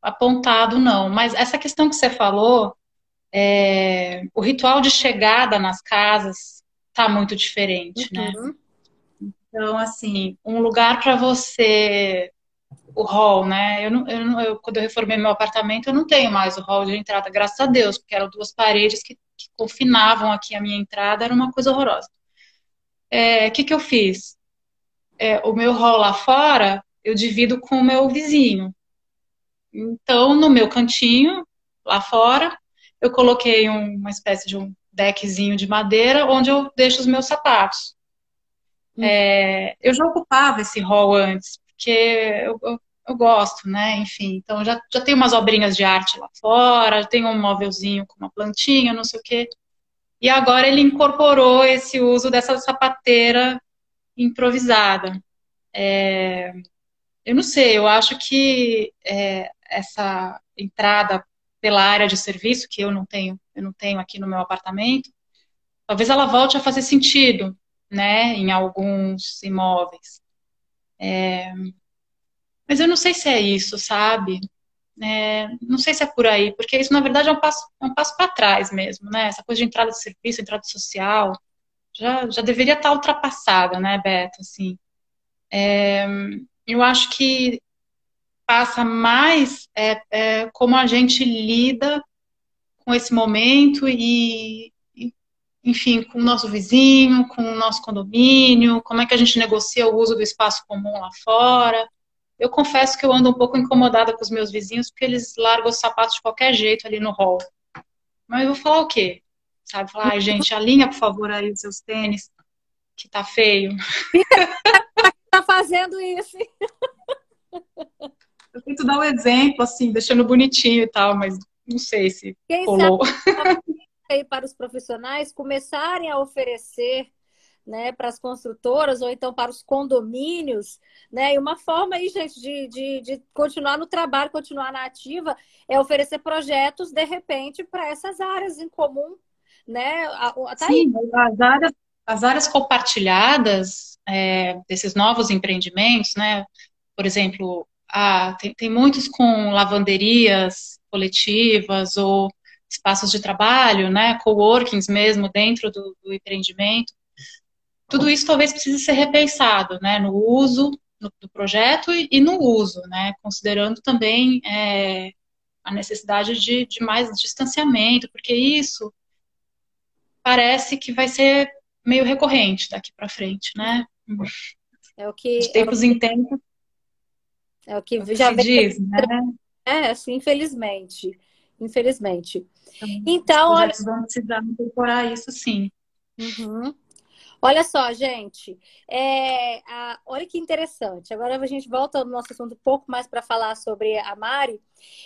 apontado, não. Mas essa questão que você falou, é, o ritual de chegada nas casas está muito diferente, né? uhum. né? Então, assim, um lugar para você o hall, né? Eu não, eu não, eu, quando eu reformei meu apartamento, eu não tenho mais o hall de entrada, graças a Deus, porque eram duas paredes que, que confinavam aqui a minha entrada, era uma coisa horrorosa. O é, que, que eu fiz? É, o meu hall lá fora, eu divido com o meu vizinho. Então, no meu cantinho, lá fora, eu coloquei um, uma espécie de um deckzinho de madeira onde eu deixo os meus sapatos. Hum. É, eu já ocupava esse hall antes, porque eu, eu, eu, gosto, né? Enfim, então já, já tenho umas obrinhas de arte lá fora, já tenho um móvelzinho com uma plantinha, não sei o quê. E agora ele incorporou esse uso dessa sapateira improvisada. É, eu não sei, eu acho que é, essa entrada pela área de serviço que eu não tenho, eu não tenho aqui no meu apartamento, talvez ela volte a fazer sentido, né, em alguns imóveis. É, mas eu não sei se é isso, sabe? É, não sei se é por aí, porque isso na verdade é um passo, é um passo para trás mesmo, né? Essa coisa de entrada de serviço, entrada social, já, já deveria estar ultrapassada, né, Beto? Assim, é, eu acho que passa mais é, é, como a gente lida com esse momento e, enfim, com o nosso vizinho, com o nosso condomínio, como é que a gente negocia o uso do espaço comum lá fora. Eu confesso que eu ando um pouco incomodada com os meus vizinhos, porque eles largam os sapatos de qualquer jeito ali no hall. Mas eu vou falar o quê? Sabe? Falar, ai, gente, alinha, por favor, aí os seus tênis, que tá feio. [laughs] tá fazendo isso. Eu tento dar um exemplo, assim, deixando bonitinho e tal, mas não sei se Quem rolou. Sabe aí para os profissionais começarem a oferecer né, para as construtoras ou então para os condomínios, né? E uma forma aí, gente, de, de, de continuar no trabalho, continuar na ativa, é oferecer projetos, de repente, para essas áreas em comum, né? Tá Sim, as áreas, as áreas compartilhadas é, desses novos empreendimentos, né? Por exemplo, tem, tem muitos com lavanderias coletivas ou espaços de trabalho, né, coworkings mesmo dentro do, do empreendimento. Tudo isso talvez precise ser repensado, né, no uso no, do projeto e, e, no uso, né, considerando também é, a necessidade de, de mais distanciamento, porque isso parece que vai ser meio recorrente daqui para frente, né? É o que de tempos é em tempos. É o que, é já se diz, né? É, assim, infelizmente infelizmente. Então, olha. Vamos precisar incorporar isso sim. Uhum. Olha só, gente, é, a, olha que interessante. Agora a gente volta no nosso assunto um pouco mais para falar sobre a Mari.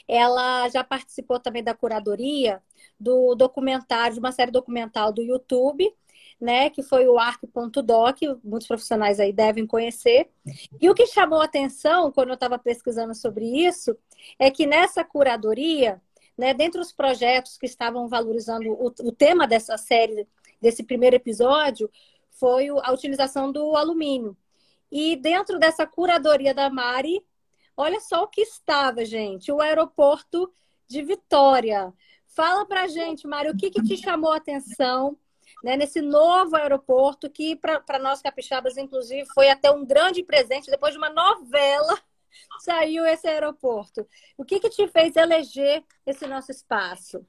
Ela já participou também da curadoria do documentário, de uma série documental do YouTube, né, que foi o arc.doc, muitos profissionais aí devem conhecer. E o que chamou atenção quando eu estava pesquisando sobre isso é que nessa curadoria né, dentre os projetos que estavam valorizando o, o tema dessa série, desse primeiro episódio, foi a utilização do alumínio. E dentro dessa curadoria da Mari, olha só o que estava, gente, o aeroporto de Vitória. Fala pra gente, Mari, o que, que te chamou a atenção né, nesse novo aeroporto que, para nós capixabas, inclusive, foi até um grande presente depois de uma novela [laughs] saiu esse aeroporto. O que, que te fez eleger esse nosso espaço?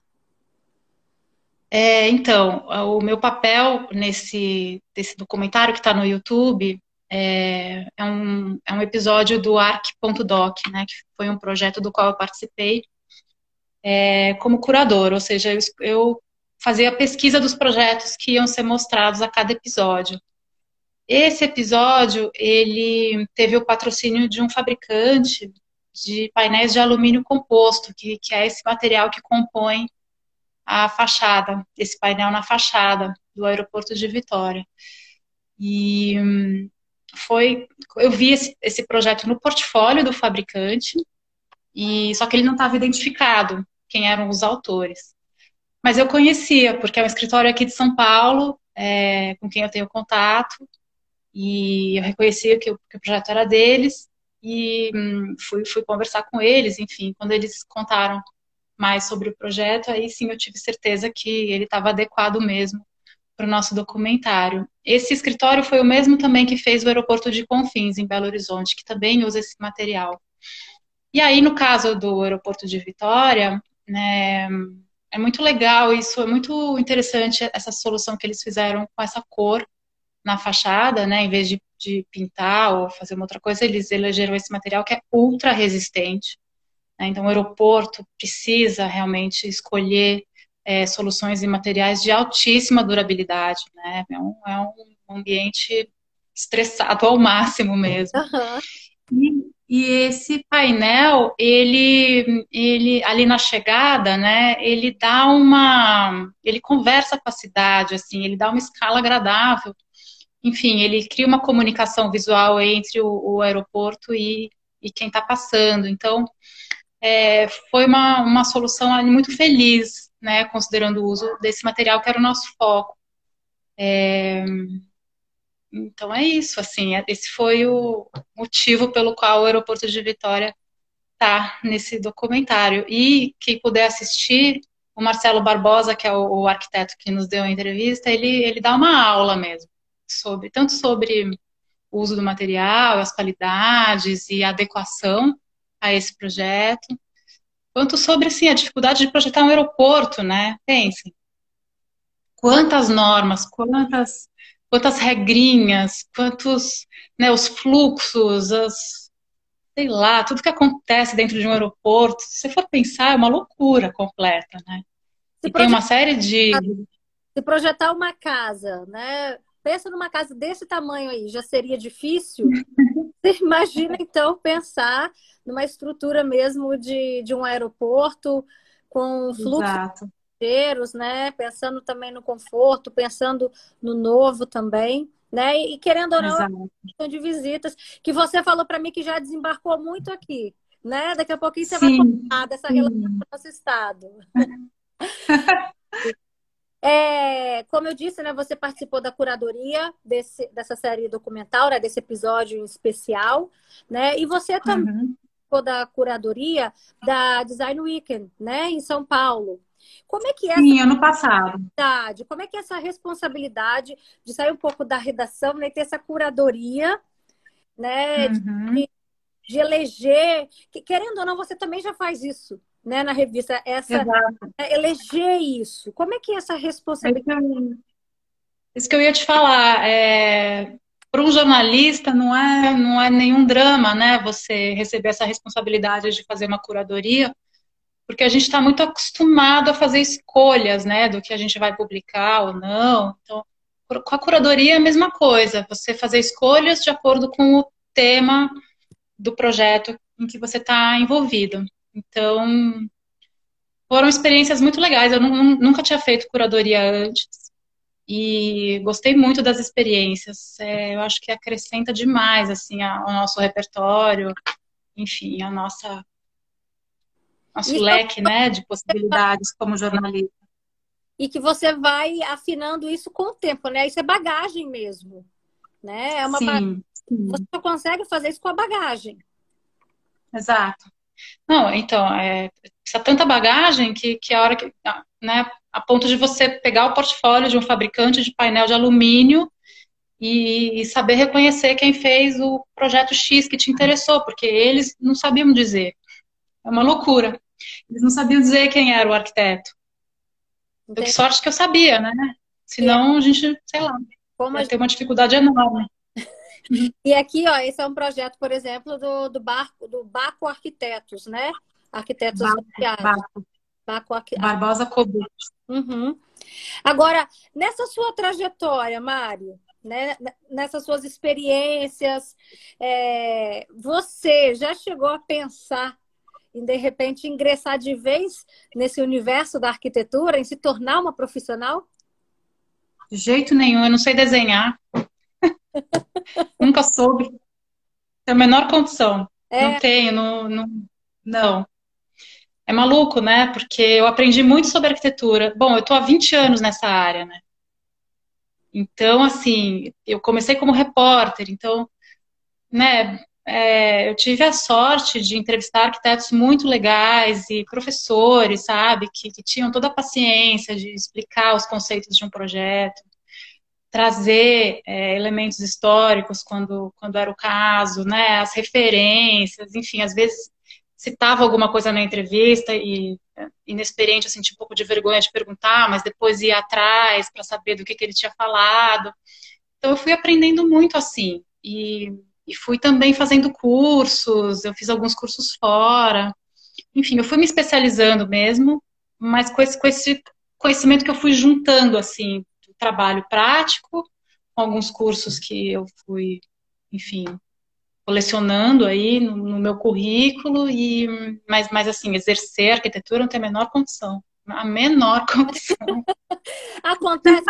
É, então, o meu papel nesse, nesse documentário que está no YouTube é, é, um, é um episódio do arc.doc, né, que foi um projeto do qual eu participei é, como curador, ou seja, eu, eu fazia a pesquisa dos projetos que iam ser mostrados a cada episódio. Esse episódio, ele teve o patrocínio de um fabricante de painéis de alumínio composto, que, que é esse material que compõe a fachada, esse painel na fachada do aeroporto de Vitória. E, foi, eu vi esse, esse projeto no portfólio do fabricante, e só que ele não estava identificado quem eram os autores. Mas eu conhecia, porque é um escritório aqui de São Paulo, é, com quem eu tenho contato, e eu reconhecia que o, que o projeto era deles, e hum, fui, fui conversar com eles, enfim, quando eles contaram mais sobre o projeto, aí sim eu tive certeza que ele estava adequado mesmo para o nosso documentário. Esse escritório foi o mesmo também que fez o aeroporto de Confins, em Belo Horizonte, que também usa esse material. E aí, no caso do aeroporto de Vitória, né, é muito legal isso, é muito interessante essa solução que eles fizeram com essa cor na fachada, né, em vez de, de pintar ou fazer uma outra coisa, eles elegeram esse material que é ultra resistente. Né, então, o aeroporto precisa realmente escolher é, soluções e materiais de altíssima durabilidade, né, é um, é um ambiente estressado ao máximo mesmo. [laughs] Uhum. E esse painel, ele, ele ali na chegada, né, ele dá uma, ele conversa com a cidade, assim, ele dá uma escala agradável. Enfim, ele cria uma comunicação visual entre o, o aeroporto e, e quem está passando. Então, é, foi uma, uma solução muito feliz, né, considerando o uso desse material que era o nosso foco. É, então é isso, assim, é, esse foi o motivo pelo qual o aeroporto de Vitória está nesse documentário. E quem puder assistir, o Marcelo Barbosa, que é o, o, arquiteto que nos deu a entrevista, ele, ele dá uma aula mesmo, sobre tanto sobre o uso do material, as qualidades e a adequação a esse projeto, quanto sobre assim, a dificuldade de projetar um aeroporto, né? Pensem. Quantas normas, quantas quantas regrinhas, quantos, né, os fluxos, as, sei lá, tudo que acontece dentro de um aeroporto, se você for pensar, é uma loucura completa, né? Se e tem uma série de... Se projetar uma casa, né? Pensa numa casa desse tamanho aí, já seria difícil? [laughs] Você [laughs] imagina, então, pensar numa estrutura mesmo de, de um aeroporto com fluxo Exato passageiros, né? Pensando também no conforto, pensando no novo também, né? E querendo ou não, questão de visitas, que você falou para mim que já desembarcou muito aqui, né? Daqui a pouquinho você Sim. vai contar dessa Sim. relação com o nosso estado. [laughs] É, como eu disse, né, você participou da curadoria desse, dessa série documental, né, desse episódio especial, né? E você também uhum. participou da curadoria da Design Weekend, né, em São Paulo. Como é que é Sim, ano passado. Como é que é essa responsabilidade de sair um pouco da redação, né, ter essa curadoria, né, uhum. de, de, eleger, que, querendo ou não, você também já faz isso, né, na revista, essa é, eleger isso. Como é que é essa responsabilidade? Isso que eu ia te falar, é, para um jornalista não é, não é nenhum drama, né? Você receber essa responsabilidade de fazer uma curadoria, porque a gente está muito acostumado a fazer escolhas, né, do que a gente vai publicar ou não. Então, com a curadoria é a mesma coisa, você fazer escolhas de acordo com o tema do projeto em que você está envolvido. Então, foram experiências muito legais. Eu nunca tinha feito curadoria antes e gostei muito das experiências. É, eu acho que acrescenta demais assim ao nosso repertório, enfim, a nossa nosso Isso leque, né, de possibilidades como jornalista. E que você vai afinando isso com o tempo, né? Isso é bagagem mesmo, né? É uma sim, sim. Você só consegue fazer isso com a bagagem. Exato. Não, então, é, precisa tanta bagagem que, que a hora que, né, a ponto de você pegar o portfólio de um fabricante de painel de alumínio e, e, saber reconhecer quem fez o projeto X que te interessou, porque eles não sabiam dizer. É uma loucura. Eles não sabiam dizer quem era o arquiteto. Entendi. Que sorte que eu sabia, né? Senão a gente, sei lá, Como gente... ter uma dificuldade enorme. E aqui, ó, esse é um projeto, por exemplo, do, do, barco, do Baco Arquitetos, né? Arquitetos Baco. Baco. Baco Arqu... Barbosa Cobut. Uhum. Agora, nessa sua trajetória, Mário, né, nessas suas experiências, é, você já chegou a pensar em de repente ingressar de vez nesse universo da arquitetura, em se tornar uma profissional? De jeito nenhum, eu não sei desenhar. Nunca soube. Tem a menor condição. É. Não tenho, não, não, não. É maluco, né? Porque eu aprendi muito sobre arquitetura. Bom, eu tô há 20 anos nessa área, né? Então, assim, eu comecei como repórter, então, né, é, eu tive a sorte de entrevistar arquitetos muito legais e professores, sabe, que, que tinham toda a paciência de explicar os conceitos de um projeto, trazer é, elementos históricos quando, quando era o caso, né, as referências, enfim, às vezes citava alguma coisa na entrevista e inexperiente, assim, tinha um pouco de vergonha de perguntar, mas depois ia atrás para saber do que, que ele tinha falado. Então eu fui aprendendo muito assim e, e fui também fazendo cursos, eu fiz alguns cursos fora. Enfim, eu fui me especializando mesmo, mas com esse, com esse conhecimento que eu fui juntando, assim, trabalho prático, com alguns cursos que eu fui, enfim, colecionando aí no, no, meu currículo e mas, mas assim exercer arquitetura não tem a menor condição a menor condição. [laughs] Acontece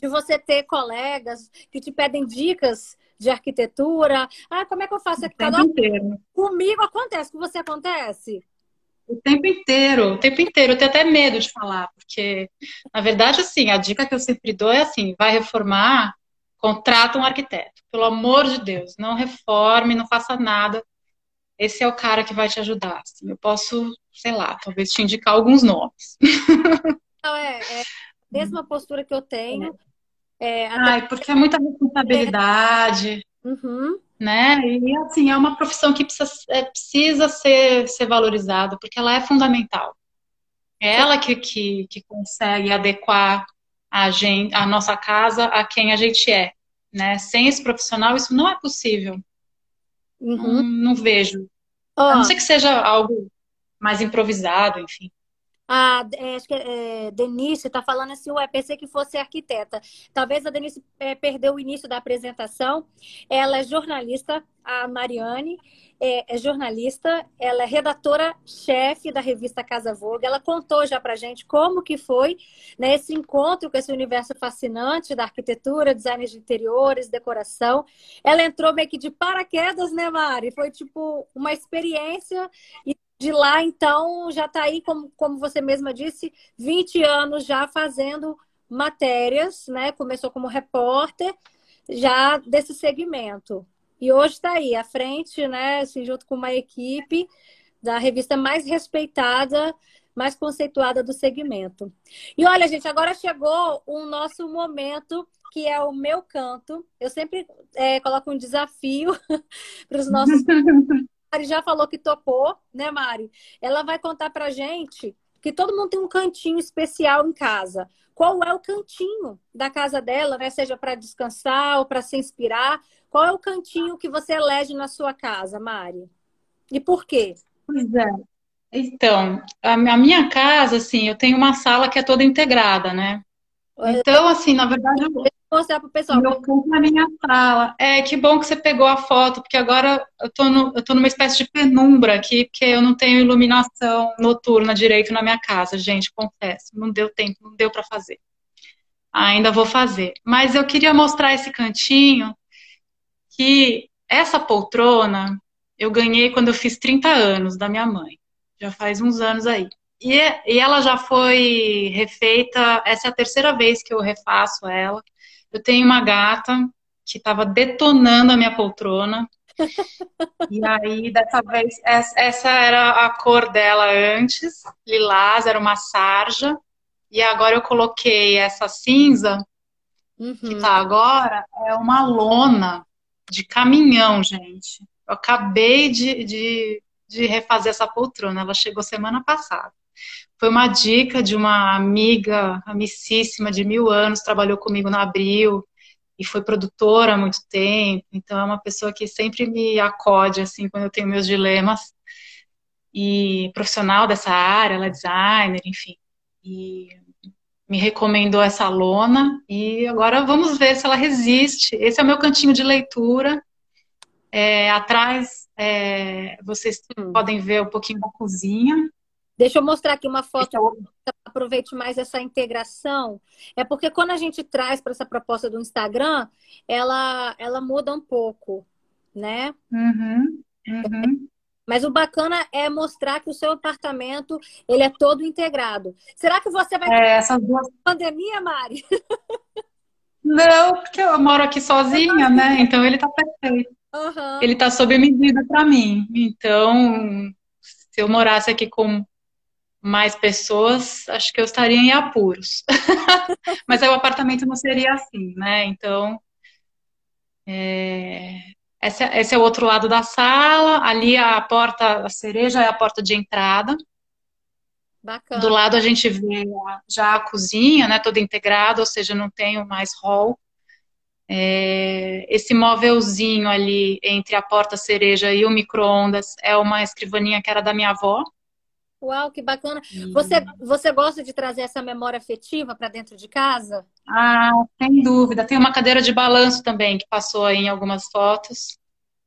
de você ter colegas que te pedem dicas de arquitetura. Ah como é que eu faço aqui? Comigo acontece com você acontece o tempo inteiro, o tempo inteiro. Eu tenho até medo de falar, porque, na verdade, assim, a dica que eu sempre dou é assim, vai reformar, Contrata um arquiteto. Pelo amor de Deus, não reforme, não faça nada. Esse é o cara que vai te ajudar. Assim. Eu posso, sei lá, talvez te indicar alguns nomes. Não, é, é a mesma postura que eu tenho. É, Ai, porque é muita responsabilidade. Uhum. Né? E assim, é uma profissão que precisa, é, precisa ser, ser valorizada, porque ela é fundamental. É ela que, que, que consegue adequar a, gente, a nossa casa a quem a gente é. Né? Sem esse profissional, isso não é possível. Uhum. Não, não, vejo. Oh. A não ser que seja algo mais improvisado, enfim. A, é, acho que é, Denise está falando assim, ué, pensei que fosse arquiteta. Talvez a Denise é, perdeu o início da apresentação. Ela é jornalista, a Mariane, é, é jornalista, ela é redatora-chefe da revista Casa Vogue. Ela contou já pra gente como que foi né, esse encontro com esse universo fascinante da arquitetura, design de interiores, decoração. Ela entrou meio que de paraquedas, né, Mari? Foi tipo uma experiência e de lá, então, já está aí, como, como você mesma disse, 20 anos já fazendo matérias, né? Começou como repórter já desse segmento. E hoje está aí, à frente, né? Assim, junto com uma equipe da revista mais respeitada, mais conceituada do segmento. E olha, gente, agora chegou o nosso momento que é o meu canto. Eu sempre é, coloco um desafio [laughs] para os nossos [laughs] Mari já falou que topou, né, Mari? Ela vai contar pra gente que todo mundo tem um cantinho especial em casa. Qual é o cantinho da casa dela, né? Seja para descansar ou para se inspirar. Qual é o cantinho que você elege na sua casa, Mari? E por quê? Pois é. Então, a minha casa, assim, eu tenho uma sala que é toda integrada, né? Então, assim, na verdade, eu, mostrar pro pessoal. Meu canto na minha sala. É, que bom que você pegou a foto, porque agora eu tô, no, eu tô numa espécie de penumbra aqui, porque eu não tenho iluminação noturna direito na minha casa, gente, confesso. Não deu tempo, não deu para fazer. Ainda vou fazer. Mas eu queria mostrar esse cantinho, que essa poltrona eu ganhei quando eu fiz 30 anos da minha mãe. Já faz uns anos aí. E, e ela já foi refeita, essa é a terceira vez que eu refaço ela. Eu tenho uma gata que estava detonando a minha poltrona. [laughs] e aí, dessa vez, essa era a cor dela antes, lilás, era uma sarja. E agora eu coloquei essa cinza, uhum. que tá agora, é uma lona de caminhão, gente. Eu acabei de, de, de refazer essa poltrona, ela chegou semana passada. Foi uma dica de uma amiga, amicíssima de mil anos, trabalhou comigo na Abril e foi produtora há muito tempo. Então é uma pessoa que sempre me acode assim quando eu tenho meus dilemas. E profissional dessa área, ela é designer, enfim. E me recomendou essa lona e agora vamos ver se ela resiste. Esse é o meu cantinho de leitura. É, atrás é, vocês hum. podem ver um pouquinho da cozinha. Deixa eu mostrar aqui uma foto, eu... aproveite mais essa integração. É porque quando a gente traz para essa proposta do Instagram, ela, ela muda um pouco, né? Uhum, uhum. Mas o bacana é mostrar que o seu apartamento ele é todo integrado. Será que você vai é, essas duas... pandemia, Mari? [laughs] Não, porque eu moro aqui sozinha, né? Então ele tá perfeito. Uhum. Ele tá sob medida para mim. Então, se eu morasse aqui com mais pessoas, acho que eu estaria em apuros. [laughs] Mas aí o apartamento não seria assim, né? Então, é... esse, é, esse é o outro lado da sala. Ali a porta, a cereja é a porta de entrada. Bacana. Do lado a gente vê já a cozinha, né, toda integrada, ou seja, não tenho mais hall. É, esse móvelzinho ali entre a porta cereja e o micro-ondas é uma escrivaninha que era da minha avó. Uau, que bacana. Você, você gosta de trazer essa memória afetiva para dentro de casa? Ah, sem dúvida. Tem uma cadeira de balanço também que passou aí em algumas fotos.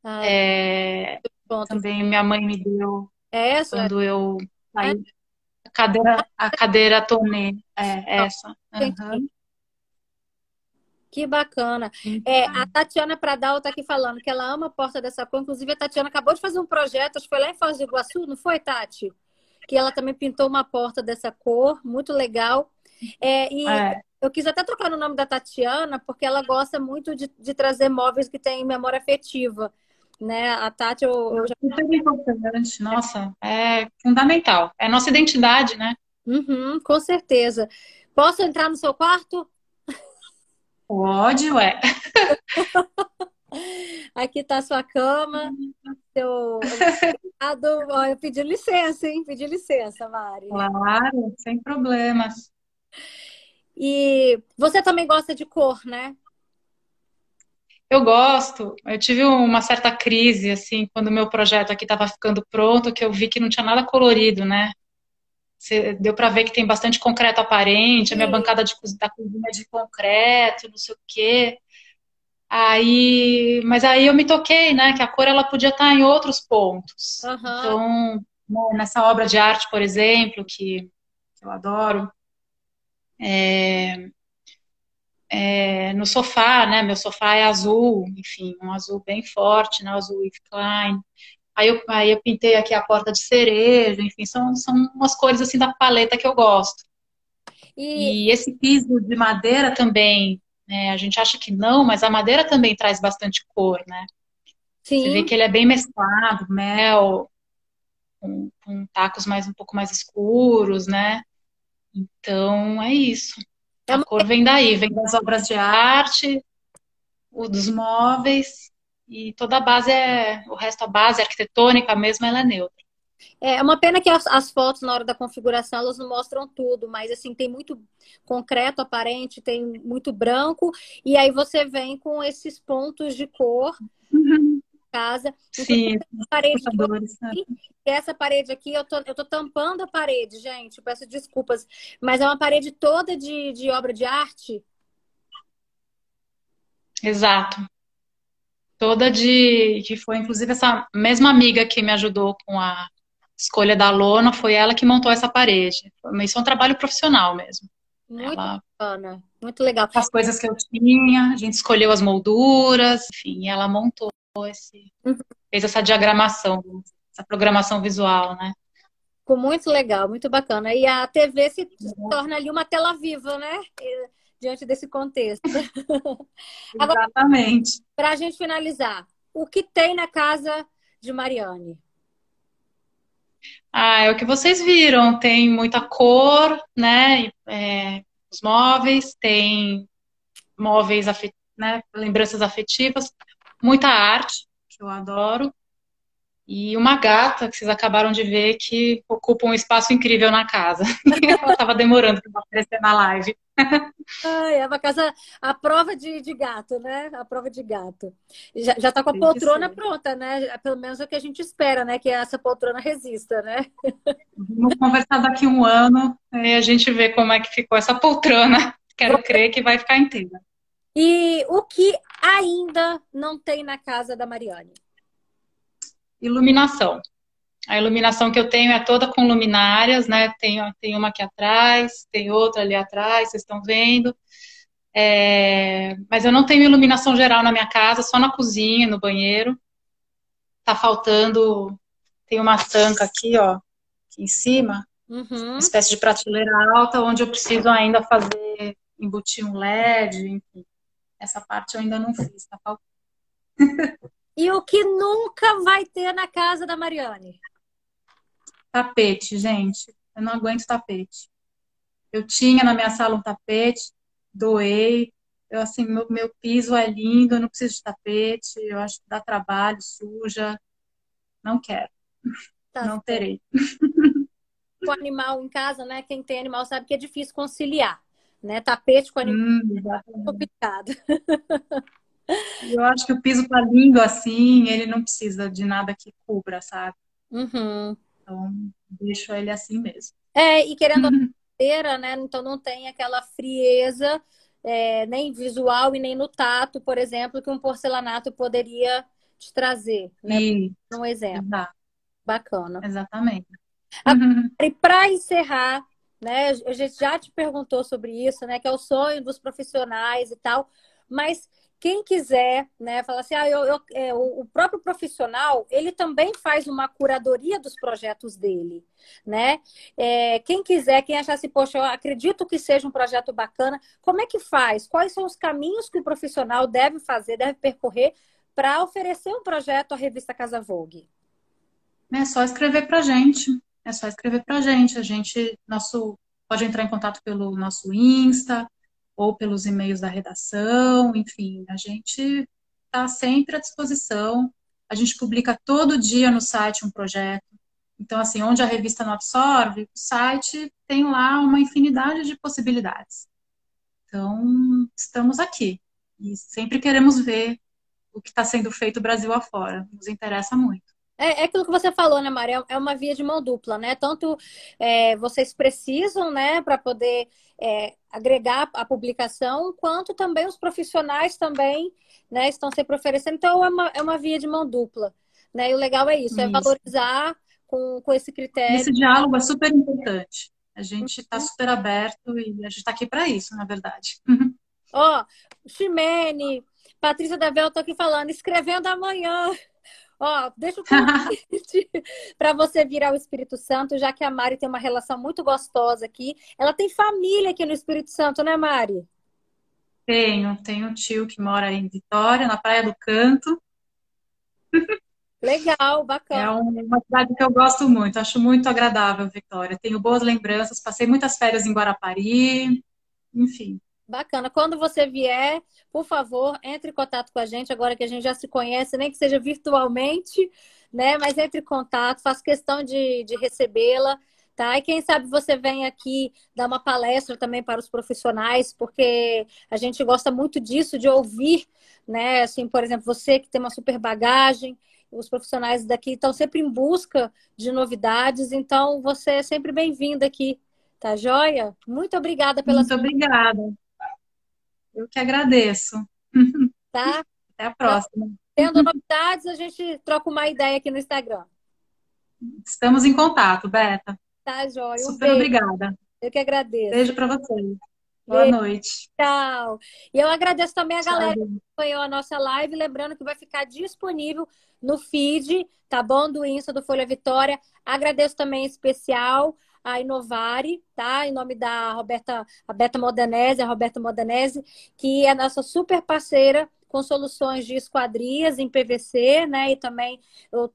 Ah, é, também minha mãe me deu é essa? quando eu saí. É. A cadeira, a cadeira Tonê, é essa. Uhum. Que bacana. É, a Tatiana Pradal está aqui falando que ela ama a porta dessa cor. Inclusive, a Tatiana acabou de fazer um projeto, acho que foi lá em Foz do Iguaçu, não foi, Tati? Que ela também pintou uma porta dessa cor, muito legal. É, e é. eu quis até trocar no nome da Tatiana, porque ela gosta muito de, de trazer móveis que têm memória afetiva né? A Tati, eu, eu já... Super importante, nossa, é fundamental. É nossa identidade, né? Uhum, com certeza. Posso entrar no seu quarto? Pode, ué. [laughs] Aqui tá a sua cama, seu... eu pedi licença, hein? Pedi licença, Mari. Claro, sem problemas. E você também gosta de cor, né? Eu gosto. Eu tive uma certa crise, assim, quando o meu projeto aqui estava ficando pronto, que eu vi que não tinha nada colorido, né? deu para ver que tem bastante concreto aparente, a minha bancada de, da cozinha é de concreto, não sei o quê. Aí, mas aí eu me toquei, né, que a cor ela podia estar em outros pontos. Uhum. Então, nessa obra de arte, por exemplo, que eu adoro, é, é, no sofá, né? Meu sofá é azul, enfim, um azul bem forte, né? Azul Yves Klein. Aí eu, aí eu pintei aqui a porta de cereja, enfim, são, são umas cores assim da paleta que eu gosto. E, e esse piso de madeira também, né? A gente acha que não, mas a madeira também traz bastante cor, né? Sim. Você vê que ele é bem mesclado, mel, com, com tacos mais um pouco mais escuros, né? Então é isso. É a cor vem daí, vem das obras de arte, o dos móveis e toda a base é, o resto a base arquitetônica mesmo, ela é neutra. É uma pena que as, as, fotos na hora da configuração elas não mostram tudo, mas assim tem muito concreto aparente, tem muito branco e aí você vem com esses pontos de cor uhum. casa. Sim. Parede aqui, essa parede aqui eu tô, eu tô tampando a parede, gente. Peço desculpas, mas é uma parede toda de, de obra de arte. Exato toda de que foi inclusive essa mesma amiga que me ajudou com a escolha da lona, foi ela que montou essa parede. Isso é um trabalho profissional mesmo. Muito ela, bacana, muito legal. As coisas que eu tinha, a gente escolheu as molduras, enfim, ela montou esse, uhum. fez essa diagramação, essa programação visual, né? Ficou muito legal, muito bacana. E a TV se uhum. torna ali uma tela viva, né? diante desse contexto. [laughs] Exatamente. Para a gente finalizar, o que tem na casa de Mariane? Ah, é o que vocês viram. Tem muita cor, né? É, os móveis, tem móveis, afet... né? lembranças afetivas, muita arte, que eu adoro. E uma gata que vocês acabaram de ver que ocupa um espaço incrível na casa. [laughs] Ela estava demorando para aparecer na live. Ai, é uma casa, a prova de, de gato, né? A prova de gato. Já, já tá com a Tem poltrona pronta, né? Pelo menos é o que a gente espera, né? Que essa poltrona resista, né? Vamos conversar daqui um ano e a gente vê como é que ficou essa poltrona. Quero [laughs] crer que vai ficar inteira. E o que ainda não tem na casa da Mariane? iluminação. A iluminação que eu tenho é toda com luminárias, né? Tem, tem uma aqui atrás, tem outra ali atrás, vocês estão vendo. É, mas eu não tenho iluminação geral na minha casa, só na cozinha, no banheiro. Tá faltando. Tem uma tanca aqui, ó, aqui em cima, uhum. uma espécie de prateleira alta, onde eu preciso ainda fazer, embutir um LED, enfim. Essa parte eu ainda não fiz, tá faltando. [laughs] E o que nunca vai ter na casa da Mariane? Tapete, gente. Eu não aguento tapete. Eu tinha na minha sala um tapete, doei. Eu, assim, meu, meu piso é lindo, eu não preciso de tapete. Eu acho que dá trabalho, suja. Não quero. Tá não certo. terei. Com animal em casa, né? Quem tem animal sabe que é difícil conciliar, né? Tapete com animal hum, é complicado. Eu acho que o piso tá lindo assim, ele não precisa de nada que cubra, sabe? Uhum. Então, deixo ele assim mesmo. É, e querendo uhum. [laughs] a né? Então não tem aquela frieza, é, nem visual e nem no tato, por exemplo, que um porcelanato poderia te trazer, né? Isso. Um exemplo. Exato. Bacana. Exatamente. Uhum. [laughs] E para encerrar, né? A gente já te perguntou sobre isso, né? Que é o sonho dos profissionais e tal, mas quem quiser, né, falar assim, ah, eu, eu é, o, próprio profissional, ele também faz uma curadoria dos projetos dele, né? É, quem quiser, quem achar assim, poxa, eu acredito que seja um projeto bacana, como é que faz? Quais são os caminhos que o profissional deve fazer, deve percorrer para oferecer um projeto à revista Casa Vogue? É só escrever para gente. É só escrever para gente. A gente, nosso, pode entrar em contato pelo nosso Insta, ou pelos e-mails da redação, enfim, a gente está sempre à disposição. A gente publica todo dia no site um projeto. Então, assim, onde a revista não absorve, o site tem lá uma infinidade de possibilidades. Então, estamos aqui e sempre queremos ver o que está sendo feito Brasil afora. Nos interessa muito. É, é aquilo que você falou, né, Maria? É uma via de mão dupla, né? Tanto é, vocês precisam, né, para poder é, agregar a publicação, quanto também os profissionais também, né, estão sempre oferecendo. Então, é uma, é uma via de mão dupla, né? E o legal é isso, é isso. é valorizar com, com esse critério. Esse diálogo é super importante. A gente está uhum. super aberto e a gente está aqui para isso, na verdade. Ó, oh, Ximene, Patrícia Davel, estou aqui falando, escrevendo amanhã. Ó, deixa o convite para você virar o Espírito Santo, já que a Mari tem uma relação muito gostosa aqui. Ela tem família aqui no Espírito Santo, né, Mari? Tenho, tenho um tio que mora em Vitória, na Praia do Canto. Legal, [laughs] bacana. É uma cidade que eu gosto muito, acho muito agradável, Vitória. Tenho boas lembranças, passei muitas férias em Guarapari, enfim. Bacana. Quando você vier, por favor, entre em contato com a gente, agora que a gente já se conhece, nem que seja virtualmente, né? Mas entre em contato, faço questão de, de recebê-la. Tá? E quem sabe você vem aqui dar uma palestra também para os profissionais, porque a gente gosta muito disso, de ouvir, né? Assim, por exemplo, você que tem uma super bagagem, os profissionais daqui estão sempre em busca de novidades, então você é sempre bem-vinda aqui, tá joia? Muito obrigada pela Muito sua... obrigada. Eu que agradeço. Tá? [laughs] Até a próxima. Tendo novidades, a gente troca uma ideia aqui no Instagram. Estamos em contato, Beta. Tá, Jóia. Um Super obrigada. Eu que agradeço. Beijo para vocês. Boa beijo. noite. Tchau. E eu agradeço também a Tchau. galera que acompanhou a nossa live. Lembrando que vai ficar disponível no feed, tá bom? Do Insta do Folha Vitória. Agradeço também em especial a Inovare, tá? Em nome da Roberta, a Beta Modanese, a Roberta Modanese, que é nossa super parceira com soluções de esquadrias em PVC, né? E também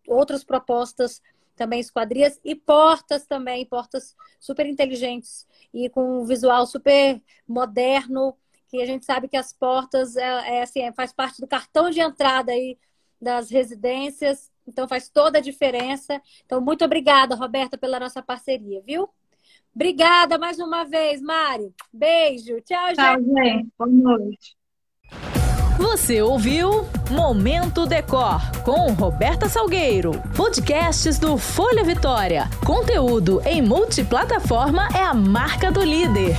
outras propostas também esquadrias e portas também, portas super inteligentes e com um visual super moderno, que a gente sabe que as portas é, é assim, é, faz parte do cartão de entrada aí das residências então faz toda a diferença. Então, muito obrigada, Roberta, pela nossa parceria, viu? Obrigada mais uma vez, Mari. Beijo. Tchau, Tchau gente. Boa noite. Você ouviu Momento Decor com Roberta Salgueiro. Podcasts do Folha Vitória. Conteúdo em multiplataforma é a marca do líder.